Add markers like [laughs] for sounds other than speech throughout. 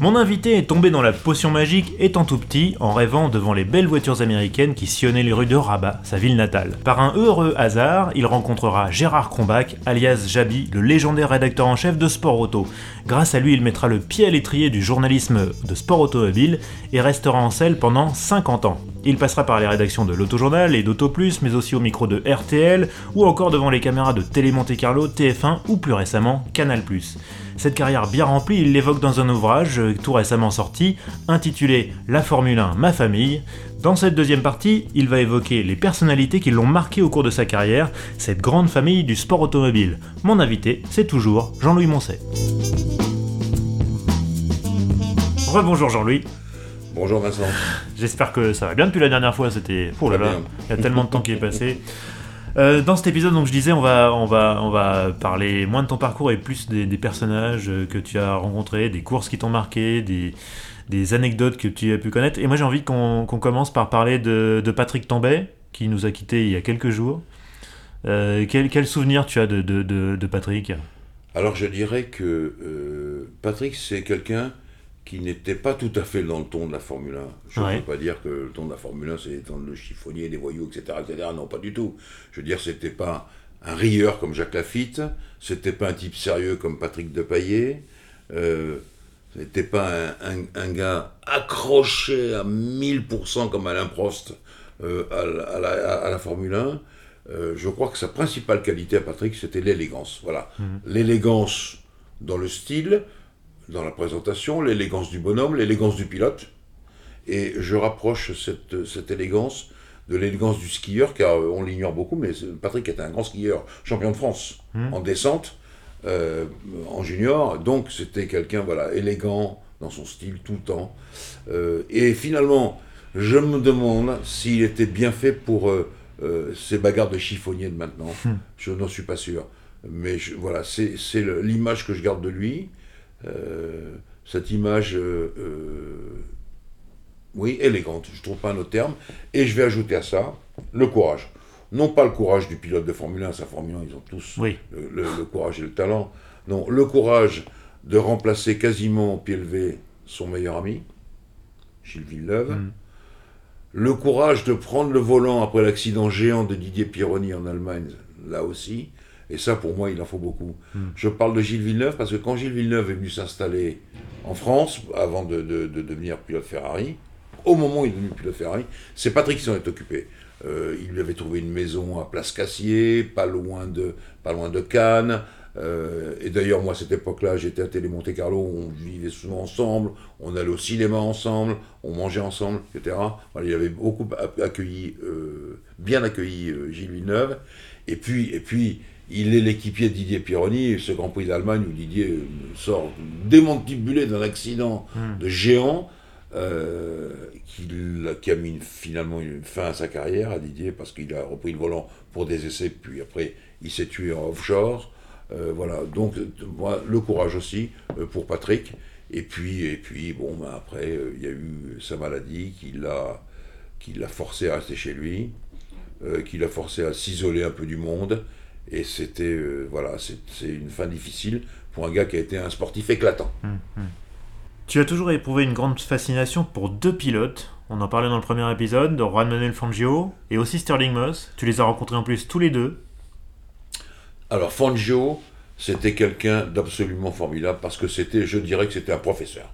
Mon invité est tombé dans la potion magique étant tout petit, en rêvant devant les belles voitures américaines qui sillonnaient les rues de Rabat, sa ville natale. Par un heureux hasard, il rencontrera Gérard Crombach, alias Jabi, le légendaire rédacteur en chef de Sport Auto. Grâce à lui, il mettra le pied à l'étrier du journalisme de sport automobile et restera en selle pendant 50 ans. Il passera par les rédactions de l'Autojournal et d'Auto Plus, mais aussi au micro de RTL, ou encore devant les caméras de Télé Monte Carlo, TF1 ou plus récemment Canal+. Cette carrière bien remplie, il l'évoque dans un ouvrage euh, tout récemment sorti, intitulé La Formule 1, ma famille. Dans cette deuxième partie, il va évoquer les personnalités qui l'ont marqué au cours de sa carrière, cette grande famille du sport automobile. Mon invité, c'est toujours Jean-Louis Moncet. Rebonjour Jean-Louis. Bonjour Vincent. J'espère que ça va bien depuis la dernière fois. C'était. Oh là là, il y a tellement de temps qui est passé. Euh, dans cet épisode, donc je disais, on va, on va, on va parler moins de ton parcours et plus des, personnages que tu as rencontrés, des courses qui t'ont marqué, des, anecdotes que tu as pu connaître. Et moi, j'ai envie qu'on commence par parler de, Patrick Tambay, qui nous a quittés il y a quelques jours. Euh, quel, souvenir tu as de, Patrick? Alors, je dirais que euh, Patrick, c'est quelqu'un qui n'était pas tout à fait dans le ton de la Formule 1. Je ne veux pas dire que le ton de la Formule 1, c'est le chiffonnier, des voyous, etc., etc. Non, pas du tout. Je veux dire, c'était pas un rieur comme Jacques Lafitte, c'était pas un type sérieux comme Patrick Depaillé, euh, c'était pas un, gars accroché à 1000% comme Alain Prost euh, à, la, Formule 1. Euh, je crois que sa principale qualité à Patrick, c'était l'élégance. Voilà. Mmh. L'élégance dans le style, dans la présentation, l'élégance du bonhomme, l'élégance du pilote. Et je rapproche cette, cette élégance de l'élégance du skieur, car on l'ignore beaucoup, mais Patrick était un grand skieur, champion de France mmh. en descente, euh, en junior, donc c'était quelqu'un voilà élégant dans son style tout le temps. Euh, et finalement, je me demande s'il était bien fait pour euh, ces bagarres de chiffonnier de maintenant. Mmh. Je n'en suis pas sûr. Mais voilà, c'est l'image que je garde de lui. Euh, cette image, euh, euh, oui, élégante, je ne trouve pas un autre terme. Et je vais ajouter à ça le courage. Non pas le courage du pilote de Formule 1, sa Formule 1, ils ont tous le, courage et le talent. Non, le courage de remplacer quasiment au pied levé son meilleur ami, Gilles Villeneuve. Mm. Le courage de prendre le volant après l'accident géant de Didier Pironi en Allemagne, là aussi. Et ça, pour moi, il en faut beaucoup. Hmm. Je parle de Gilles Villeneuve parce que quand Gilles Villeneuve est venu s'installer en France, avant de, devenir pilote Ferrari, au moment où il est devenu pilote Ferrari, c'est Patrick qui s'en est occupé. Euh, il lui avait trouvé une maison à Place Cassier, pas loin de, pas loin de Cannes. Euh, et d'ailleurs, moi, à cette époque-là, j'étais à Télé Monte Carlo, on vivait souvent ensemble, on allait au cinéma ensemble, on mangeait ensemble, etc. il avait beaucoup accueilli, euh, bien accueilli Gilles Villeneuve. Et puis, et puis il est l'équipier de Didier Pironi, ce Grand Prix d'Allemagne où Didier sort démantibulé d'un accident hmm. de géant euh, qui, a mis finalement une fin à sa carrière à Didier parce qu'il a repris le volant pour des essais, puis après il s'est tué en offshore. Euh, voilà, donc le courage aussi euh, pour Patrick. Et puis, et puis bon, ben, après, il y a eu sa maladie qui l'a, qui l'a forcé à rester chez lui, qui l'a forcé à s'isoler un peu du monde. Et c'était euh, voilà, c'est une fin difficile pour un gars qui a été un sportif éclatant. Hum, hum. Tu as toujours éprouvé une grande fascination pour deux pilotes. On en parlait dans le premier épisode, de Juan Manuel Fangio et aussi Sterling Moss. Tu les as rencontrés en plus tous les deux. Alors Fangio, c'était quelqu'un d'absolument formidable parce que c'était, je dirais que c'était un professeur.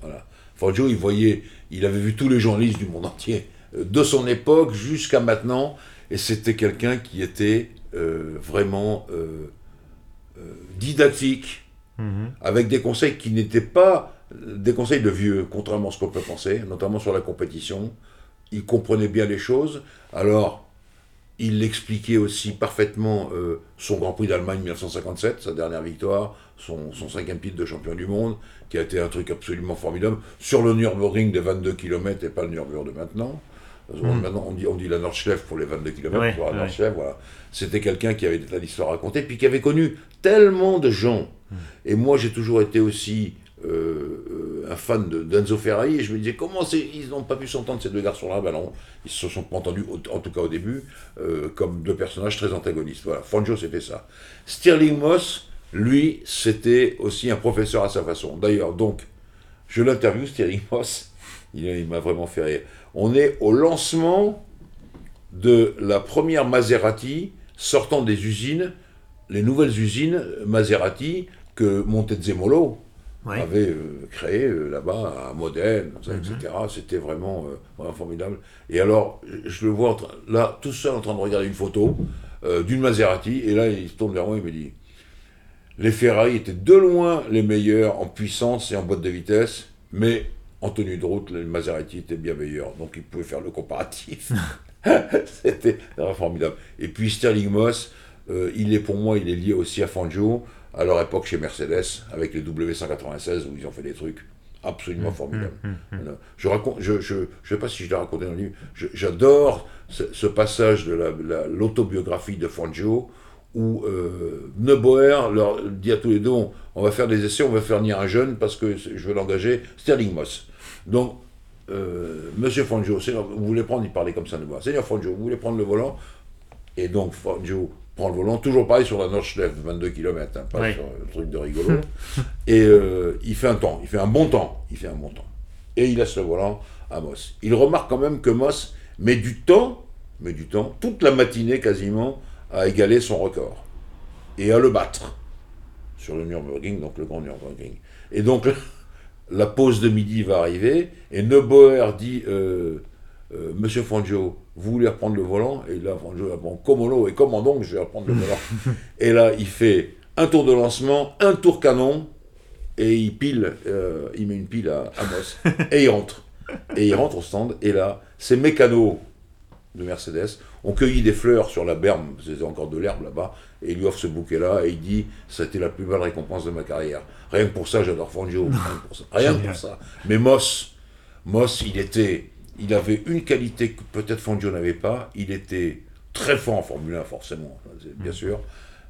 Voilà. Fangio, il voyait, il avait vu tous les journalistes du monde entier, euh, de son époque jusqu'à maintenant, et c'était quelqu'un qui était vraiment euh, euh, didactique, mhm. avec des conseils qui n'étaient pas des conseils de vieux, contrairement à ce qu'on peut penser, notamment sur la compétition. Il comprenait bien les choses. Alors, il expliquait aussi parfaitement euh, son Grand Prix d'Allemagne 1957, sa dernière victoire, son, cinquième titre de champion du monde, qui a été un truc absolument formidable, sur le Nürburgring des 22 km et pas le Nürburgring de maintenant. Hmm. Maintenant, on dit, on dit la pour les 22 km, pour la voilà. C'était quelqu'un qui avait des tas d'histoires à raconter, puis qui avait connu tellement de gens. Hmm. Et moi, j'ai toujours été aussi euh, un fan d'Enzo Ferrari, et je me disais, comment ils n'ont pas pu s'entendre, ces deux garçons-là? Ben non, Ils se sont pas entendus, en tout cas au début, euh, comme deux personnages très antagonistes. Voilà, Fangio, c'était ça. Stirling Moss, lui, c'était aussi un professeur à sa façon. D'ailleurs, donc, je l'interview, Stirling Moss, il, m'a vraiment fait rire. On est au lancement de la première Maserati sortant des usines, les nouvelles usines Maserati que Montezemolo avait euh, créé euh, là-bas à Modène, etc. Mhm. C'était vraiment, euh, vraiment, formidable. Et alors, je le vois là, tout seul en train de regarder une photo d'une Maserati, et là, il se tourne vers moi et me dit les Ferrari étaient de loin les meilleurs en puissance et en boîte de vitesse, mais en tenue de route, les Maserati étaient bien meilleurs. Donc il pouvait faire le comparatif. [laughs] [laughs] C'était formidable. Et puis Sterling Moss, il est pour moi, il est lié aussi à Fangio à leur époque chez Mercedes, avec les W196, où ils ont fait des trucs absolument mmh, formidables. Mmh, mmh, je raconte, je, je, je sais pas si je l'ai raconté dans le livre, j'adore ce, passage de l'autobiographie de Fangio, où euh, Neuboer leur dit à tous les deux, on, va faire des essais, on va faire venir un jeune, parce que je veux l'engager, Sterling Moss. Donc, euh, Monsieur Fangio, vous voulez prendre, il parlait comme ça, Neuboer, Seigneur Fangio, vous voulez prendre le volant? Et donc Fangio prend le volant, toujours pareil sur la Nordschleife, 22 km, hein, pas sur le truc de rigolo. [laughs] et euh, il fait un temps, il fait un bon temps, il fait un bon temps. Et il laisse le volant à Moss. Il remarque quand même que Moss met du temps, met du temps, toute la matinée quasiment, à égaler son record. Et à le battre sur le Nürburgring, donc le grand Nürburgring. Et donc [laughs] la pause de midi va arriver, et Neubauer dit, euh, euh, Monsieur Fangio, vous voulez reprendre le volant? Et là, Fangio bon, comment et comment donc je vais reprendre le [laughs] volant Et là, il fait un tour de lancement, un tour canon, et il pile, euh, il met une pile à Amos, [laughs] et il rentre. Et il rentre au stand, et là, ces mécanos de Mercedes ont cueilli des fleurs sur la berme, c'était encore de l'herbe là-bas, et il lui offre ce bouquet-là, et il dit, ça a été la plus belle récompense de ma carrière. Rien que pour ça, j'adore Fangio. Rien que pour ça. Rien que pour ça. Mais Moss, Moss, il était il avait une qualité que peut-être Fangio n'avait pas, il était très fort en Formule 1, forcément, bien mm. sûr,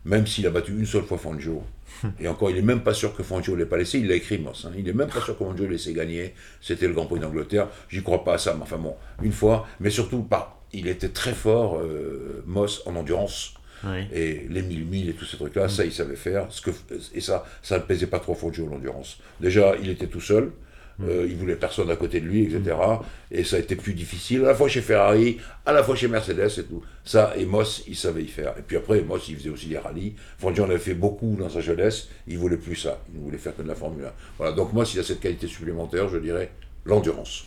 même s'il a battu une seule fois Fangio. [laughs] Et encore, il n'est même pas sûr que Fangio ne l'ait pas laissé, il l'a écrit, Moss. Hein. Il n'est même pas sûr que Fangio l'ait laissé gagner. C'était le Grand Prix d'Angleterre. J'y crois pas à ça, mais enfin bon, une fois. Mais surtout, pas, il était très fort, euh, Moss, en endurance. Et les 1000 et tous ces trucs-là, mm. ça, il savait faire. Ce que, et ça, ça ne pesait pas trop Fangio, l'endurance. Déjà, il était tout seul. Euh, il voulait personne à côté de lui, etc. Et ça a été plus difficile, à la fois chez Ferrari, à la fois chez Mercedes et tout. Ça, et Moss, il savait y faire. Et puis après, Moss, il faisait aussi des rallyes. Fangio en avait fait beaucoup dans sa jeunesse. Il voulait plus ça. Il voulait faire que de la Formule 1. Voilà. Donc Moss, il a cette qualité supplémentaire, je dirais, l'endurance.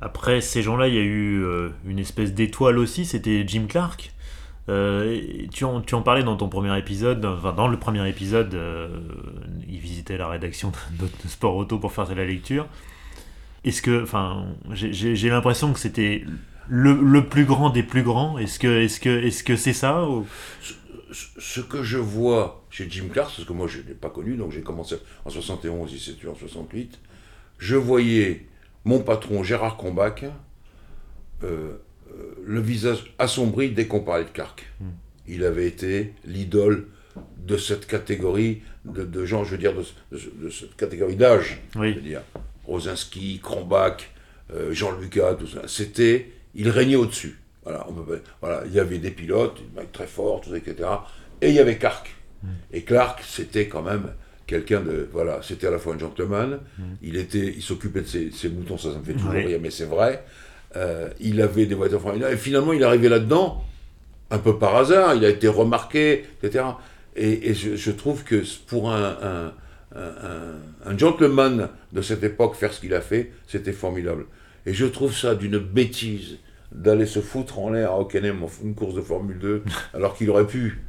Après ces gens-là, il y a eu euh, une espèce d'étoile aussi, c'était Jim Clark. Euh, tu, en, tu, en, parlais dans ton premier épisode, enfin dans le premier épisode, euh, il visitait la rédaction de, Sport Auto pour faire la lecture. Est-ce que, enfin, j'ai l'impression que c'était le, le, plus grand des plus grands. Est-ce que, est-ce que, est-ce que c'est ça ce, que je vois chez Jim Clark, parce que moi je l'ai pas connu, donc j'ai commencé en 71, il s'est tué en 68. Je voyais mon patron Gérard Combach euh, euh, le visage assombri dès qu'on parlait de Clark. Hmm. Il avait été l'idole de cette catégorie de, gens, je veux dire, de, cette catégorie d'âge. Oui. dire, Rosinski, Kronbach, euh, Jean Lucas, tout ça. C'était, il régnait au-dessus. Voilà, voilà, il y avait des pilotes, des mecs très forts, tout ça, etc. Et il y avait Clark. Hmm. Et Clark, c'était quand même quelqu'un de voilà c'était à la fois un gentleman hmm. il était il s'occupait de ses, moutons ça ça me fait toujours rire mais c'est vrai euh, il avait des voitures formidables. Et finalement, il est arrivé là-dedans, un peu par hasard, il a été remarqué, etc. Et, je, trouve que pour un, un, gentleman de cette époque faire ce qu'il a fait, c'était formidable. Et je trouve ça d'une bêtise d'aller se foutre en l'air à Hockenheim en une course de Formule 2, [laughs] alors qu'il aurait pu,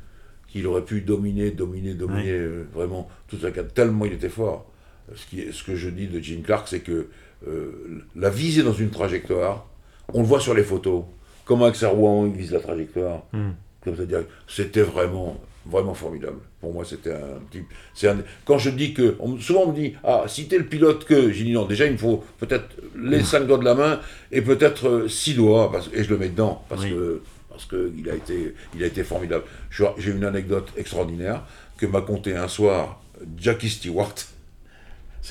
qu'il aurait pu dominer, dominer, dominer euh, vraiment toute la carte, tellement il était fort. Ce, qui, ce que je dis de Jim Clark, c'est que euh, la viser dans une trajectoire, on le voit sur les photos. comment avec sa roue il vise la trajectoire. Hmm. Comme ça, c'était vraiment, vraiment formidable. Pour moi, c'était un type. Un, quand je dis que. souvent, on me dit Ah, si t'es le pilote que. J'ai dit non, déjà, il me faut peut-être les cinq doigts de la main et peut-être six doigts, parce, et je le mets dedans, parce que parce qu'il a, été, il a été formidable. J'ai une anecdote extraordinaire que m'a conté un soir Jackie Stewart.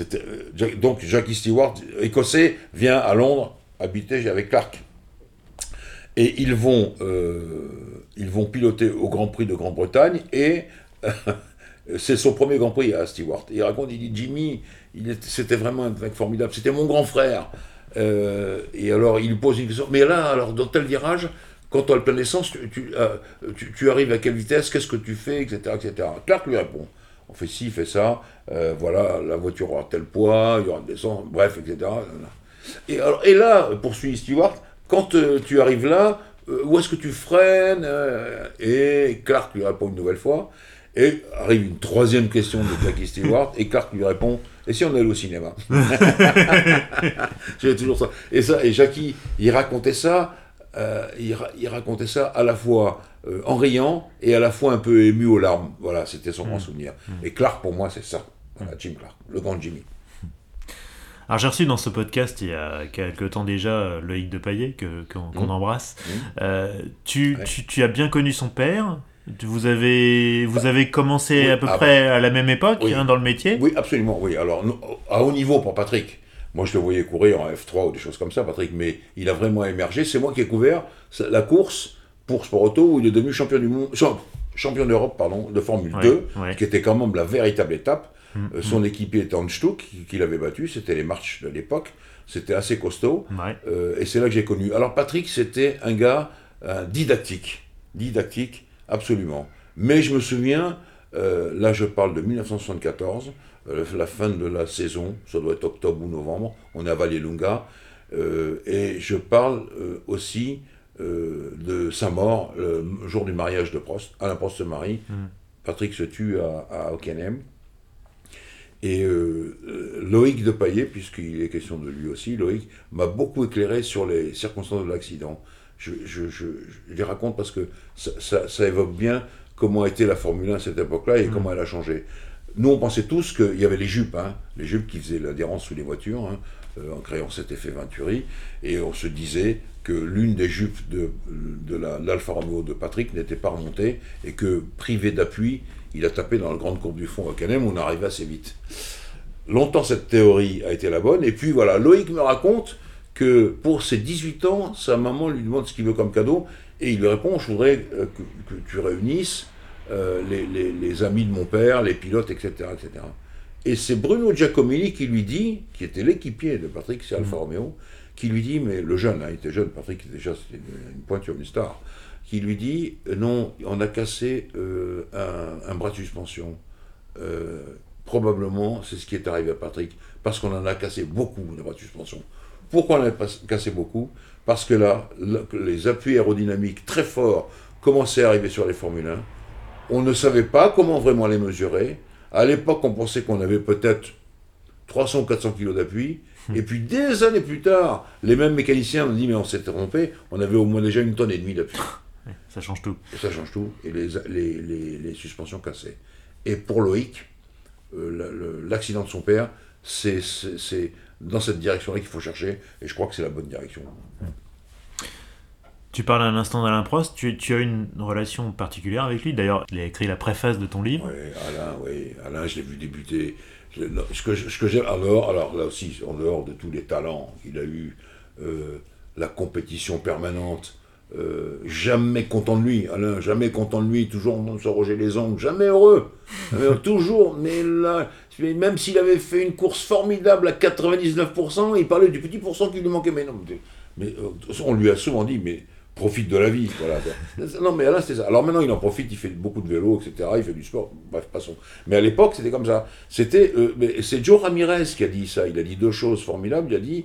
Euh, donc Jackie Stewart, écossais, vient à Londres habiter avec Clark. Et ils vont, euh, ils vont piloter au Grand Prix de Grande-Bretagne et [laughs] c'est son premier Grand Prix à Stewart. Il raconte, il dit Jimmy, c'était vraiment un mec formidable, c'était mon grand frère. Euh, et alors il pose une question, mais là, alors dans tel virage, quand on a le plein essence, euh, tu, tu, arrives à quelle vitesse, qu'est-ce que tu fais, etc., etc. Clark lui répond, on fait ci, fait ça, euh, voilà, la voiture aura tel poids, il y aura une descente, bref, etc. Et, alors, et là, poursuit Stewart, quand euh, tu arrives là, où est-ce que tu freines Et Clark lui répond une nouvelle fois, et arrive une troisième question de Jackie Stewart, et Clark lui répond, et si on allait au cinéma? [laughs] Toujours ça. Et ça, et Jackie, il racontait ça euh, il, racontait ça à la fois euh, en riant et à la fois un peu ému aux larmes. Voilà, c'était son grand mm. souvenir. Et Clark, pour moi, c'est ça. Voilà, Jim Clark, le grand Jimmy. Alors j'ai reçu dans ce podcast il y a quelques temps déjà Loïc de Paillet qu'on mm. embrasse. tu, tu, as bien connu son père. Vous avez, vous bah, avez commencé à peu ah près bah, à la même époque hein, dans le métier? Oui, absolument. Oui. Alors à haut niveau pour Patrick. Moi, je le voyais courir en F3 ou des choses comme ça, Patrick, mais il a vraiment émergé. C'est moi qui ai couvert la course pour Sport Auto où il est devenu champion du monde, champion d'Europe, pardon, de Formule 2, qui était quand même la véritable étape. Mm, euh, son mm. équipier était Anstuck, qui, l'avait battu, c'était les marches de l'époque, c'était assez costaud, euh, et c'est là que j'ai connu. Alors Patrick, c'était un gars didactique, didactique, absolument. Mais je me souviens, euh, là je parle de 1974, euh, la fin de la saison, ça doit être octobre ou novembre, on est à Vallelunga, euh, et je parle euh, aussi de sa mort, le jour du mariage de Prost. Alain Prost se marie, mm. Patrick se tue à, à Hockenheim, et Loïc de Paillet, puisqu'il est question de lui aussi, Loïc m'a beaucoup éclairé sur les circonstances de l'accident. Je, je, les raconte parce que ça, ça, évoque bien comment était la Formule 1 à cette époque-là et mm. comment elle a changé. Nous, on pensait tous qu'il y avait les jupes, hein, les jupes qui faisaient l'adhérence sous les voitures, hein, euh, en créant cet effet Venturi, et on se disait que l'une des jupes de, de l'Alfa Romeo de Patrick n'était pas remontée, et que, privé d'appui, il a tapé dans la grande courbe du fond à Canem, on arrivait assez vite. Longtemps, cette théorie a été la bonne, et puis voilà, Loïc me raconte que pour ses 18 ans, sa maman lui demande ce qu'il veut comme cadeau, et il lui répond, je voudrais euh, que tu réunisses euh, les, amis de mon père, les pilotes, etc. etc. Et c'est Bruno Giacomini qui lui dit, qui était l'équipier de Patrick, c'est Alfa mm. Romeo, qui lui dit, mais le jeune, hein, il était jeune, Patrick déjà c'était une, pointure, une star, qui lui dit, euh, non, on a cassé euh, un, bras de suspension. probablement, c'est ce qui est arrivé à Patrick, parce qu'on en a cassé beaucoup de bras de suspension. Pourquoi on en a cassé beaucoup? Parce que là, les appuis aérodynamiques très forts commençaient à arriver sur les Formule 1 on ne savait pas comment vraiment les mesurer. À l'époque, on pensait qu'on avait peut-être 300 ou 400 kilos d'appui. Et puis des années plus tard, les mêmes mécaniciens ont dit mais on s'est trompé, on avait au moins déjà une tonne et demie d'appui. Ça change tout. ça change tout. Et les, les, suspensions cassées. Et pour Loïc, euh, l'accident de son père, c'est dans cette direction-là qu'il faut chercher. Et je crois que c'est la bonne direction. Tu parles un instant d'Alain Prost, tu, tu, as une relation particulière avec lui. D'ailleurs, il a écrit la préface de ton livre. Oui, Alain, oui. Alain, je l'ai vu débuter. Ce que, ce que j'aime, alors, alors là aussi, en dehors de tous les talents qu'il a eu, euh, la compétition permanente, euh, jamais content de lui, Alain, jamais content de lui, toujours en se roger les ongles, jamais heureux. [laughs] toujours, mais là, même s'il avait fait une course formidable à 99%, il parlait du petit pourcent qui lui manquait. Mais non, mais, euh, on lui a souvent dit, mais profite de la vie. Voilà. [laughs] non, mais là, c'est ça. Alors maintenant, il en profite, il fait beaucoup de vélo, etc. Il fait du sport. Bref, passons. Mais à l'époque, c'était comme ça. C'était, euh, c'est Joe Ramirez qui a dit ça. Il a dit deux choses formidables. Il a dit,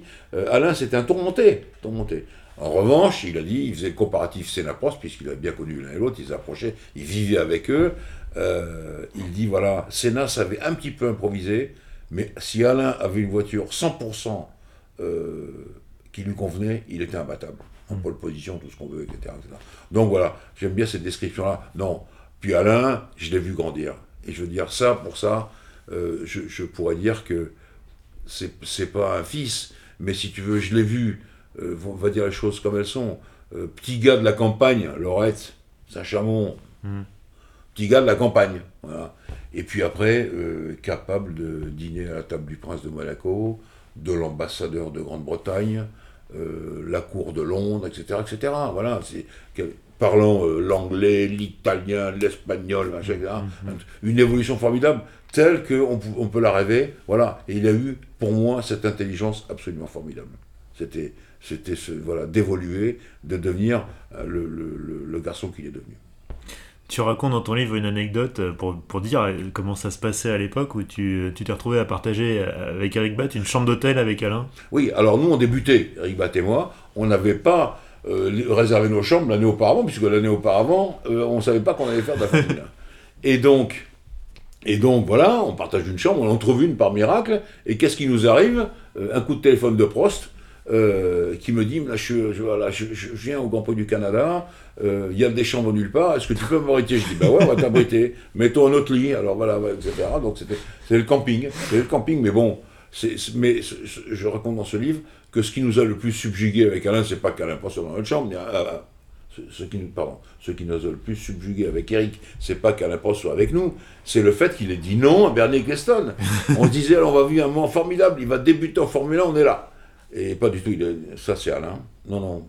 Alain, c'était un tourmenté. tourmenté. En revanche, il a dit, il faisait le comparatif Sénapros, puisqu'il avait bien connu l'un et l'autre, ils s'approchaient, il vivait avec eux. Euh, il dit, voilà, Sénat savait un petit peu improviser, mais si Alain avait une voiture 100% qui lui convenait, il était imbattable. en pole position, tout ce qu'on veut, etc., Donc voilà, j'aime bien cette description-là. Non. Puis Alain, je l'ai vu grandir. Et je veux dire, ça, pour ça, euh, je, pourrais dire que c'est pas un fils, mais si tu veux, je l'ai vu, euh, on va dire les choses comme elles sont. Euh, petit gars de la campagne, Lorette, Saint-Chamond, hmm. petit gars de la campagne. Voilà. Et puis après, capable de dîner à la table du prince de Monaco, de l'ambassadeur de Grande-Bretagne, la cour de Londres, etc. etc. Voilà, c'est parlant l'anglais, l'italien, l'espagnol, hmm, hmm. une évolution formidable telle qu'on on peut la rêver. Voilà. Et il a eu, pour moi, cette intelligence absolument formidable. C'était, c'était ce, voilà, d'évoluer, de devenir euh, le, garçon qu'il est devenu. Tu racontes dans ton livre une anecdote euh, pour, pour dire euh, comment ça se passait à l'époque où tu, tu t'es retrouvé à partager avec Eric Batt une chambre d'hôtel avec Alain? Oui, alors nous on débutait, Eric Batt et moi, on n'avait pas réservé nos chambres l'année auparavant, puisque l'année auparavant, on ne savait pas qu'on allait faire de la famille. [laughs] et donc, et donc voilà, on partage une chambre, on en trouve une par miracle, et qu'est-ce qui nous arrive? Un coup de téléphone de Prost euh, qui me dit, là, je, je, viens au Grand Prix du Canada, euh, il y a des chambres nulle part, est-ce que tu peux m'abriter? Je dis, bah ouais, on va t'abriter, [laughs] mets-toi un autre lit, alors voilà, etc. Donc c'était le camping, c'est le camping, mais bon, mais je raconte dans ce livre que ce qui nous a le plus subjugué avec Alain, c'est pas qu'Alain passe dans notre chambre, ce qui, nous, pardon, ce qui nous a le plus subjugué avec Eric, c'est pas qu'Alain Prost soit avec nous, c'est le fait qu'il ait dit non à Bernie Ecclestone. [laughs] on se disait, alors on va vivre un moment formidable, il va débuter en Formule 1, on est là. Et pas du tout, c'est Alain. Non, non,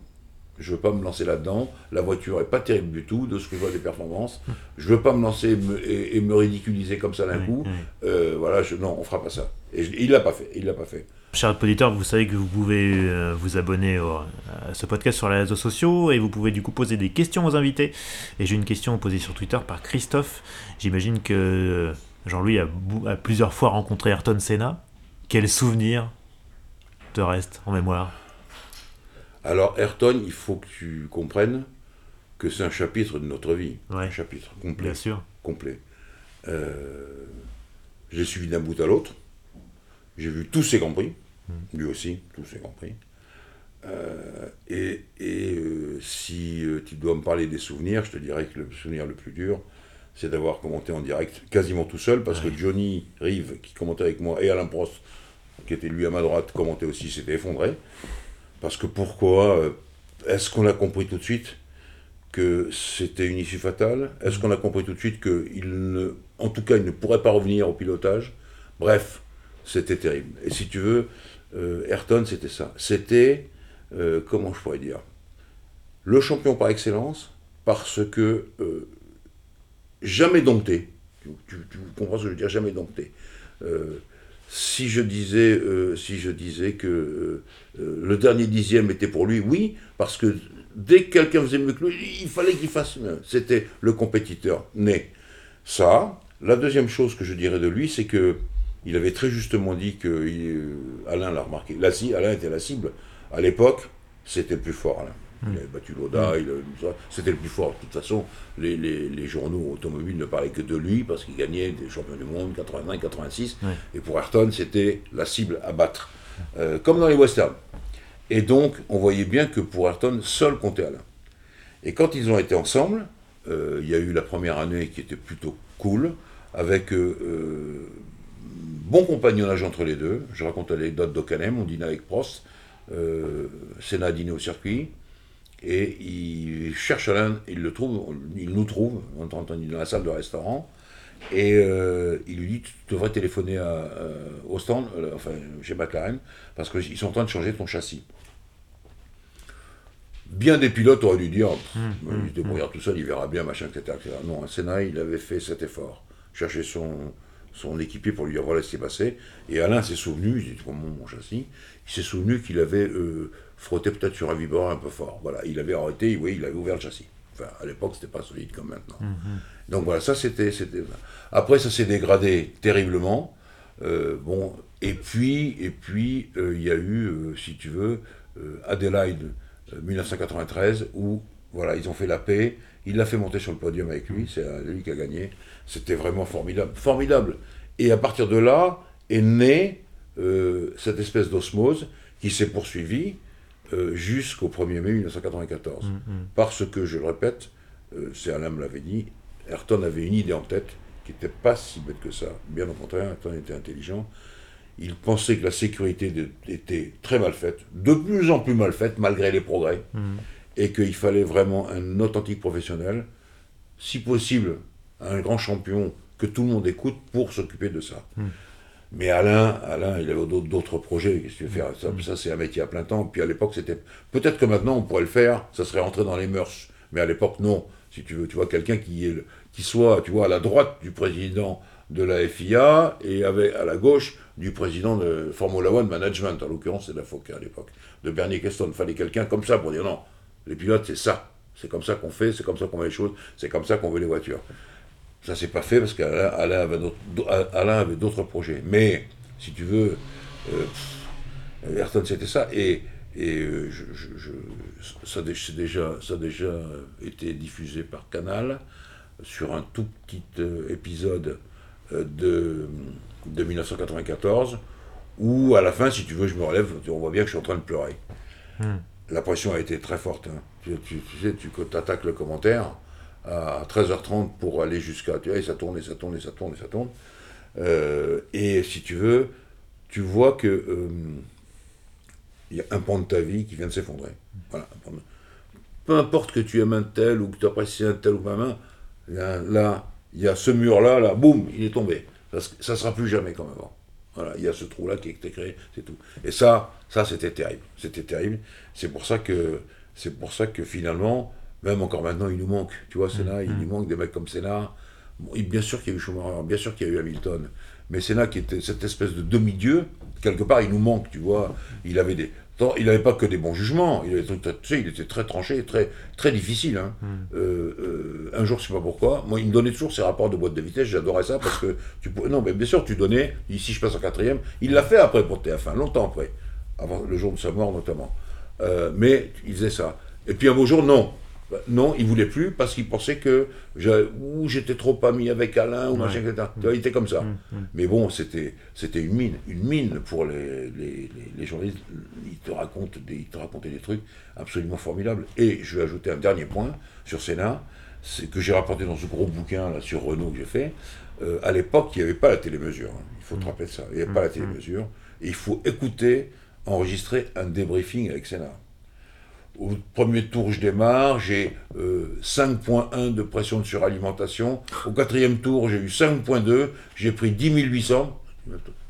je veux pas me lancer là-dedans. La voiture est pas terrible du tout, de ce que je vois des performances. Je veux pas me lancer et, me ridiculiser comme ça d'un coup. Euh, voilà, je, non, on fera pas ça. Et il l'a pas fait. Il l'a pas fait. Chers auditeurs, vous savez que vous pouvez euh, vous abonner à ce podcast sur les réseaux sociaux et vous pouvez du coup poser des questions aux invités. Et j'ai une question posée sur Twitter par Christophe. J'imagine que Jean-Louis a, a, plusieurs fois rencontré Ayrton Senna. Quel souvenir te reste en mémoire Alors Ayrton, il faut que tu comprennes que c'est un chapitre de notre vie. Un chapitre complet. Bien sûr. Complet. Euh, j'ai suivi d'un bout à l'autre. J'ai vu tous ses Grands Prix, hmm. lui aussi, tous ses Grands Prix. Euh, et, euh, si tu dois me parler des souvenirs, je te dirais que le souvenir le plus dur, c'est d'avoir commenté en direct quasiment tout seul, parce que Johnny Rive, qui commentait avec moi, et Alain Prost, qui était lui à ma droite, commentait aussi, s'était effondré. Parce que pourquoi Est-ce qu'on a compris tout de suite que c'était une issue fatale? Est-ce qu'on a compris tout de suite qu'il ne, en tout cas, il ne pourrait pas revenir au pilotage? Bref, c'était terrible. Et si tu veux, euh, Ayrton, c'était ça. C'était, euh, comment je pourrais dire, le champion par excellence, parce que euh, jamais dompté. Tu, comprends ce que je veux dire, jamais dompté. Si je disais, si je disais que le dernier dixième était pour lui, oui, parce que dès que quelqu'un faisait mieux que lui, il fallait qu'il fasse mieux. C'était le compétiteur né. Ça, la deuxième chose que je dirais de lui, c'est que il avait très justement dit que euh, Alain l'a remarqué. Si, Alain était la cible. À l'époque, c'était plus fort, Alain. Il avait battu Loda, c'était le plus fort. De toute façon, les, journaux automobiles ne parlaient que de lui parce qu'il gagnait des champions du monde 80, 86. Et pour Ayrton, c'était la cible à battre. Euh, comme dans les westerns. Et donc, on voyait bien que pour Ayrton, seul comptait Alain. Et quand ils ont été ensemble, euh, il y a eu la première année qui était plutôt cool, avec bon compagnonnage entre les deux. Je raconte l'anecdote d'Ocanem, on dîne avec Prost, euh, Senna a dîné au circuit, et il cherche Alain, il le trouve, il nous trouve, on dans la salle de restaurant, et euh, il lui dit, tu devrais téléphoner à, euh, au stand, euh, enfin chez McLaren, parce qu'ils sont en train de changer ton châssis. Bien des pilotes auraient dû dire, hum, il hum, se débrouillera hum. tout seul, il verra bien, machin, etc. etc. Non, Senna, il avait fait cet effort, chercher son, son équipier pour lui dire voilà ce qui s'est passé. Et Alain s'est souvenu, il dit comment mon châssis, il s'est souvenu qu'il avait euh, frotté peut-être sur un vibreur un peu fort. Voilà, il avait arrêté, oui, il avait ouvert le châssis. Enfin, à l'époque, c'était pas solide comme maintenant. Mhm. Donc voilà, ça c'était. Après, ça s'est dégradé terriblement. Euh, bon, et puis, et puis euh, il y a eu, si tu veux, Adelaide 1993, où voilà, ils ont fait la paix. Il l'a fait monter sur le podium avec lui, c'est lui qui a gagné. C'était vraiment formidable. Formidable. Et à partir de là est née euh, cette espèce d'osmose qui s'est poursuivie euh, jusqu'au 1er mai 1994. Mm, mm. Parce que, je le répète, euh, c'est Alain me l'avait dit, Ayrton avait une idée en tête qui n'était pas si bête que ça. Bien au contraire, Ayrton était intelligent. Il pensait que la sécurité était très mal faite, de plus en plus mal faite, malgré les progrès, mm. et qu'il fallait vraiment un authentique professionnel, si possible un grand champion que tout le monde écoute pour s'occuper de ça. Mais Alain, Alain, il avait d'autres projets. Qu'est-ce que tu faire? Ça, ça c'est un métier à plein temps. Puis à l'époque, c'était. Peut-être que maintenant, on pourrait le faire, ça serait rentré dans les mœurs. Mais à l'époque, non. Si tu veux, tu vois, quelqu'un qui, est qui soit, tu vois, à la droite du président de la FIA et avec, à la gauche du président de Formula One Management, en l'occurrence, c'est la FOCA à l'époque, de Bernie Keston. Il fallait quelqu'un comme ça pour dire non, les pilotes, c'est ça. C'est comme ça qu'on fait, c'est comme ça qu'on met les choses, c'est comme ça qu'on veut les voitures. Ça s'est pas fait parce qu'Alain avait d'autres projets. Mais, si tu veux, euh, Ayrton c'était ça. Et, et euh, je, ça, déjà, ça a déjà été diffusé par Canal sur un tout petit euh, épisode de, de 1994 où à la fin, si tu veux, je me relève, on voit bien que je suis en train de pleurer. Hmm. La pression a été très forte. Hein. Tu, tu, sais, tu attaques le commentaire, à 13h30 pour aller jusqu'à. Tu vois, et ça tourne, et ça tourne, et ça tourne, et ça tourne. Euh, et si tu veux, tu vois que euh, il y a un pan de ta vie qui vient de s'effondrer. Voilà. Peu importe que tu aimes un tel ou que tu apprécies un tel ou pas main, là, il y a ce mur-là, là, boum, il est tombé. Ça ne sera plus jamais comme avant. Voilà, il y a ce trou-là qui a été créé, c'est tout. Et ça, ça c'était terrible. C'était terrible. C'est pour ça que, c'est pour ça que finalement, même encore maintenant, il nous manque. Tu vois, Senna, il mm. nous manque des mecs comme Senna. bien sûr qu'il y a eu Schumacher, bien sûr qu'il y a eu Hamilton. Mais Senna, qui était cette espèce de demi-dieu, quelque part, il nous manque, tu vois. Il avait des. Il n'avait pas que des bons jugements, il, avait, tu sais, il était très tranché, très, très difficile. Hein. Mm. Euh, euh, un jour, je ne sais pas pourquoi, moi, il me donnait toujours ses rapports de boîte de vitesse, j'adorais ça parce que tu pouvais. Non, mais bien sûr, tu donnais, ici je passe en quatrième, il l'a fait après pour TF1, longtemps après, avant le jour de sa mort notamment. Euh, mais il faisait ça. Et puis un beau jour, non, non, il voulait plus parce qu'il pensait que j'étais trop ami avec Alain ou machin, etc. Il était comme ça. Hum, hum. Mais bon, c'était une mine, une mine pour les, les, journalistes. Ils te, racontent des, ils te racontaient des trucs absolument formidables. Et je vais ajouter un dernier point sur Sénat, c'est que j'ai rapporté dans ce gros bouquin là, sur Renault que j'ai fait. Euh, à l'époque, il n'y avait pas la télémesure. Hein. Il faut te rappeler ça. Il n'y avait pas la télémesure. Et il faut écouter, enregistrer un débriefing avec Sénat. Au premier tour, je démarre, j'ai 5.1 euh, de pression de suralimentation. Au quatrième tour, j'ai eu 5.2, j'ai pris 10 800.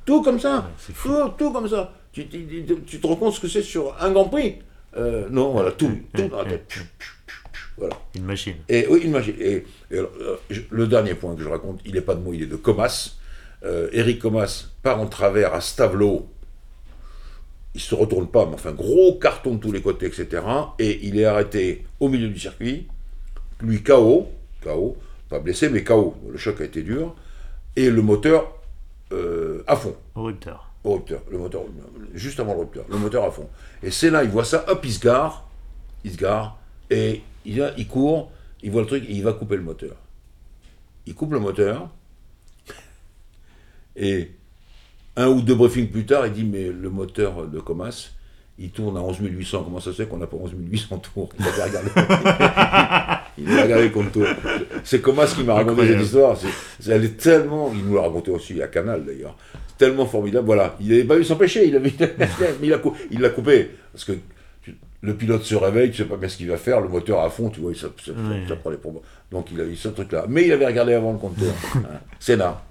Tout comme ça, tout, tout, comme ça. Tu, te rends compte ce que c'est sur un Grand Prix? Euh, Non, voilà, tout, tout dans la tête. Voilà. Une machine. Et, oui, une machine. Et, euh, le dernier point que je raconte, il n'est pas de moi, il est de Comas. Eric Comas part en travers à Stavelot il se retourne pas, mais enfin, gros carton de tous les côtés, etc. Et il est arrêté au milieu du circuit, lui KO, KO, pas blessé, mais KO, le choc a été dur, et le moteur euh, à fond. Au rupteur. Au rupteur, le moteur, juste avant le rupteur, le moteur à fond. Et c'est là, il voit ça, hop, il se gare, il se gare, et il, il court, il voit le truc, et il va couper le moteur. Il coupe le moteur, et un ou deux briefings plus tard, il dit Mais le moteur de Comas, il tourne à 11 800. Comment ça se fait qu'on n'a pas 11 800 tours? Il avait regardé. [laughs] il a regardé le tour. C'est Comas qui m'a raconté cette histoire. elle est tellement. Il nous l'a raconté aussi à Canal d'ailleurs. Tellement formidable. Voilà. Il n'avait pas eu s'empêcher. Il, avait... [laughs] il l'a coupé. Parce que le pilote se réveille, tu sais pas bien ce qu'il va faire, le moteur à fond, tu vois, ça, ça, ça, prend les problèmes. Donc il a eu ce truc-là. Mais il avait regardé avant le compteur. [laughs] hein. Sénat.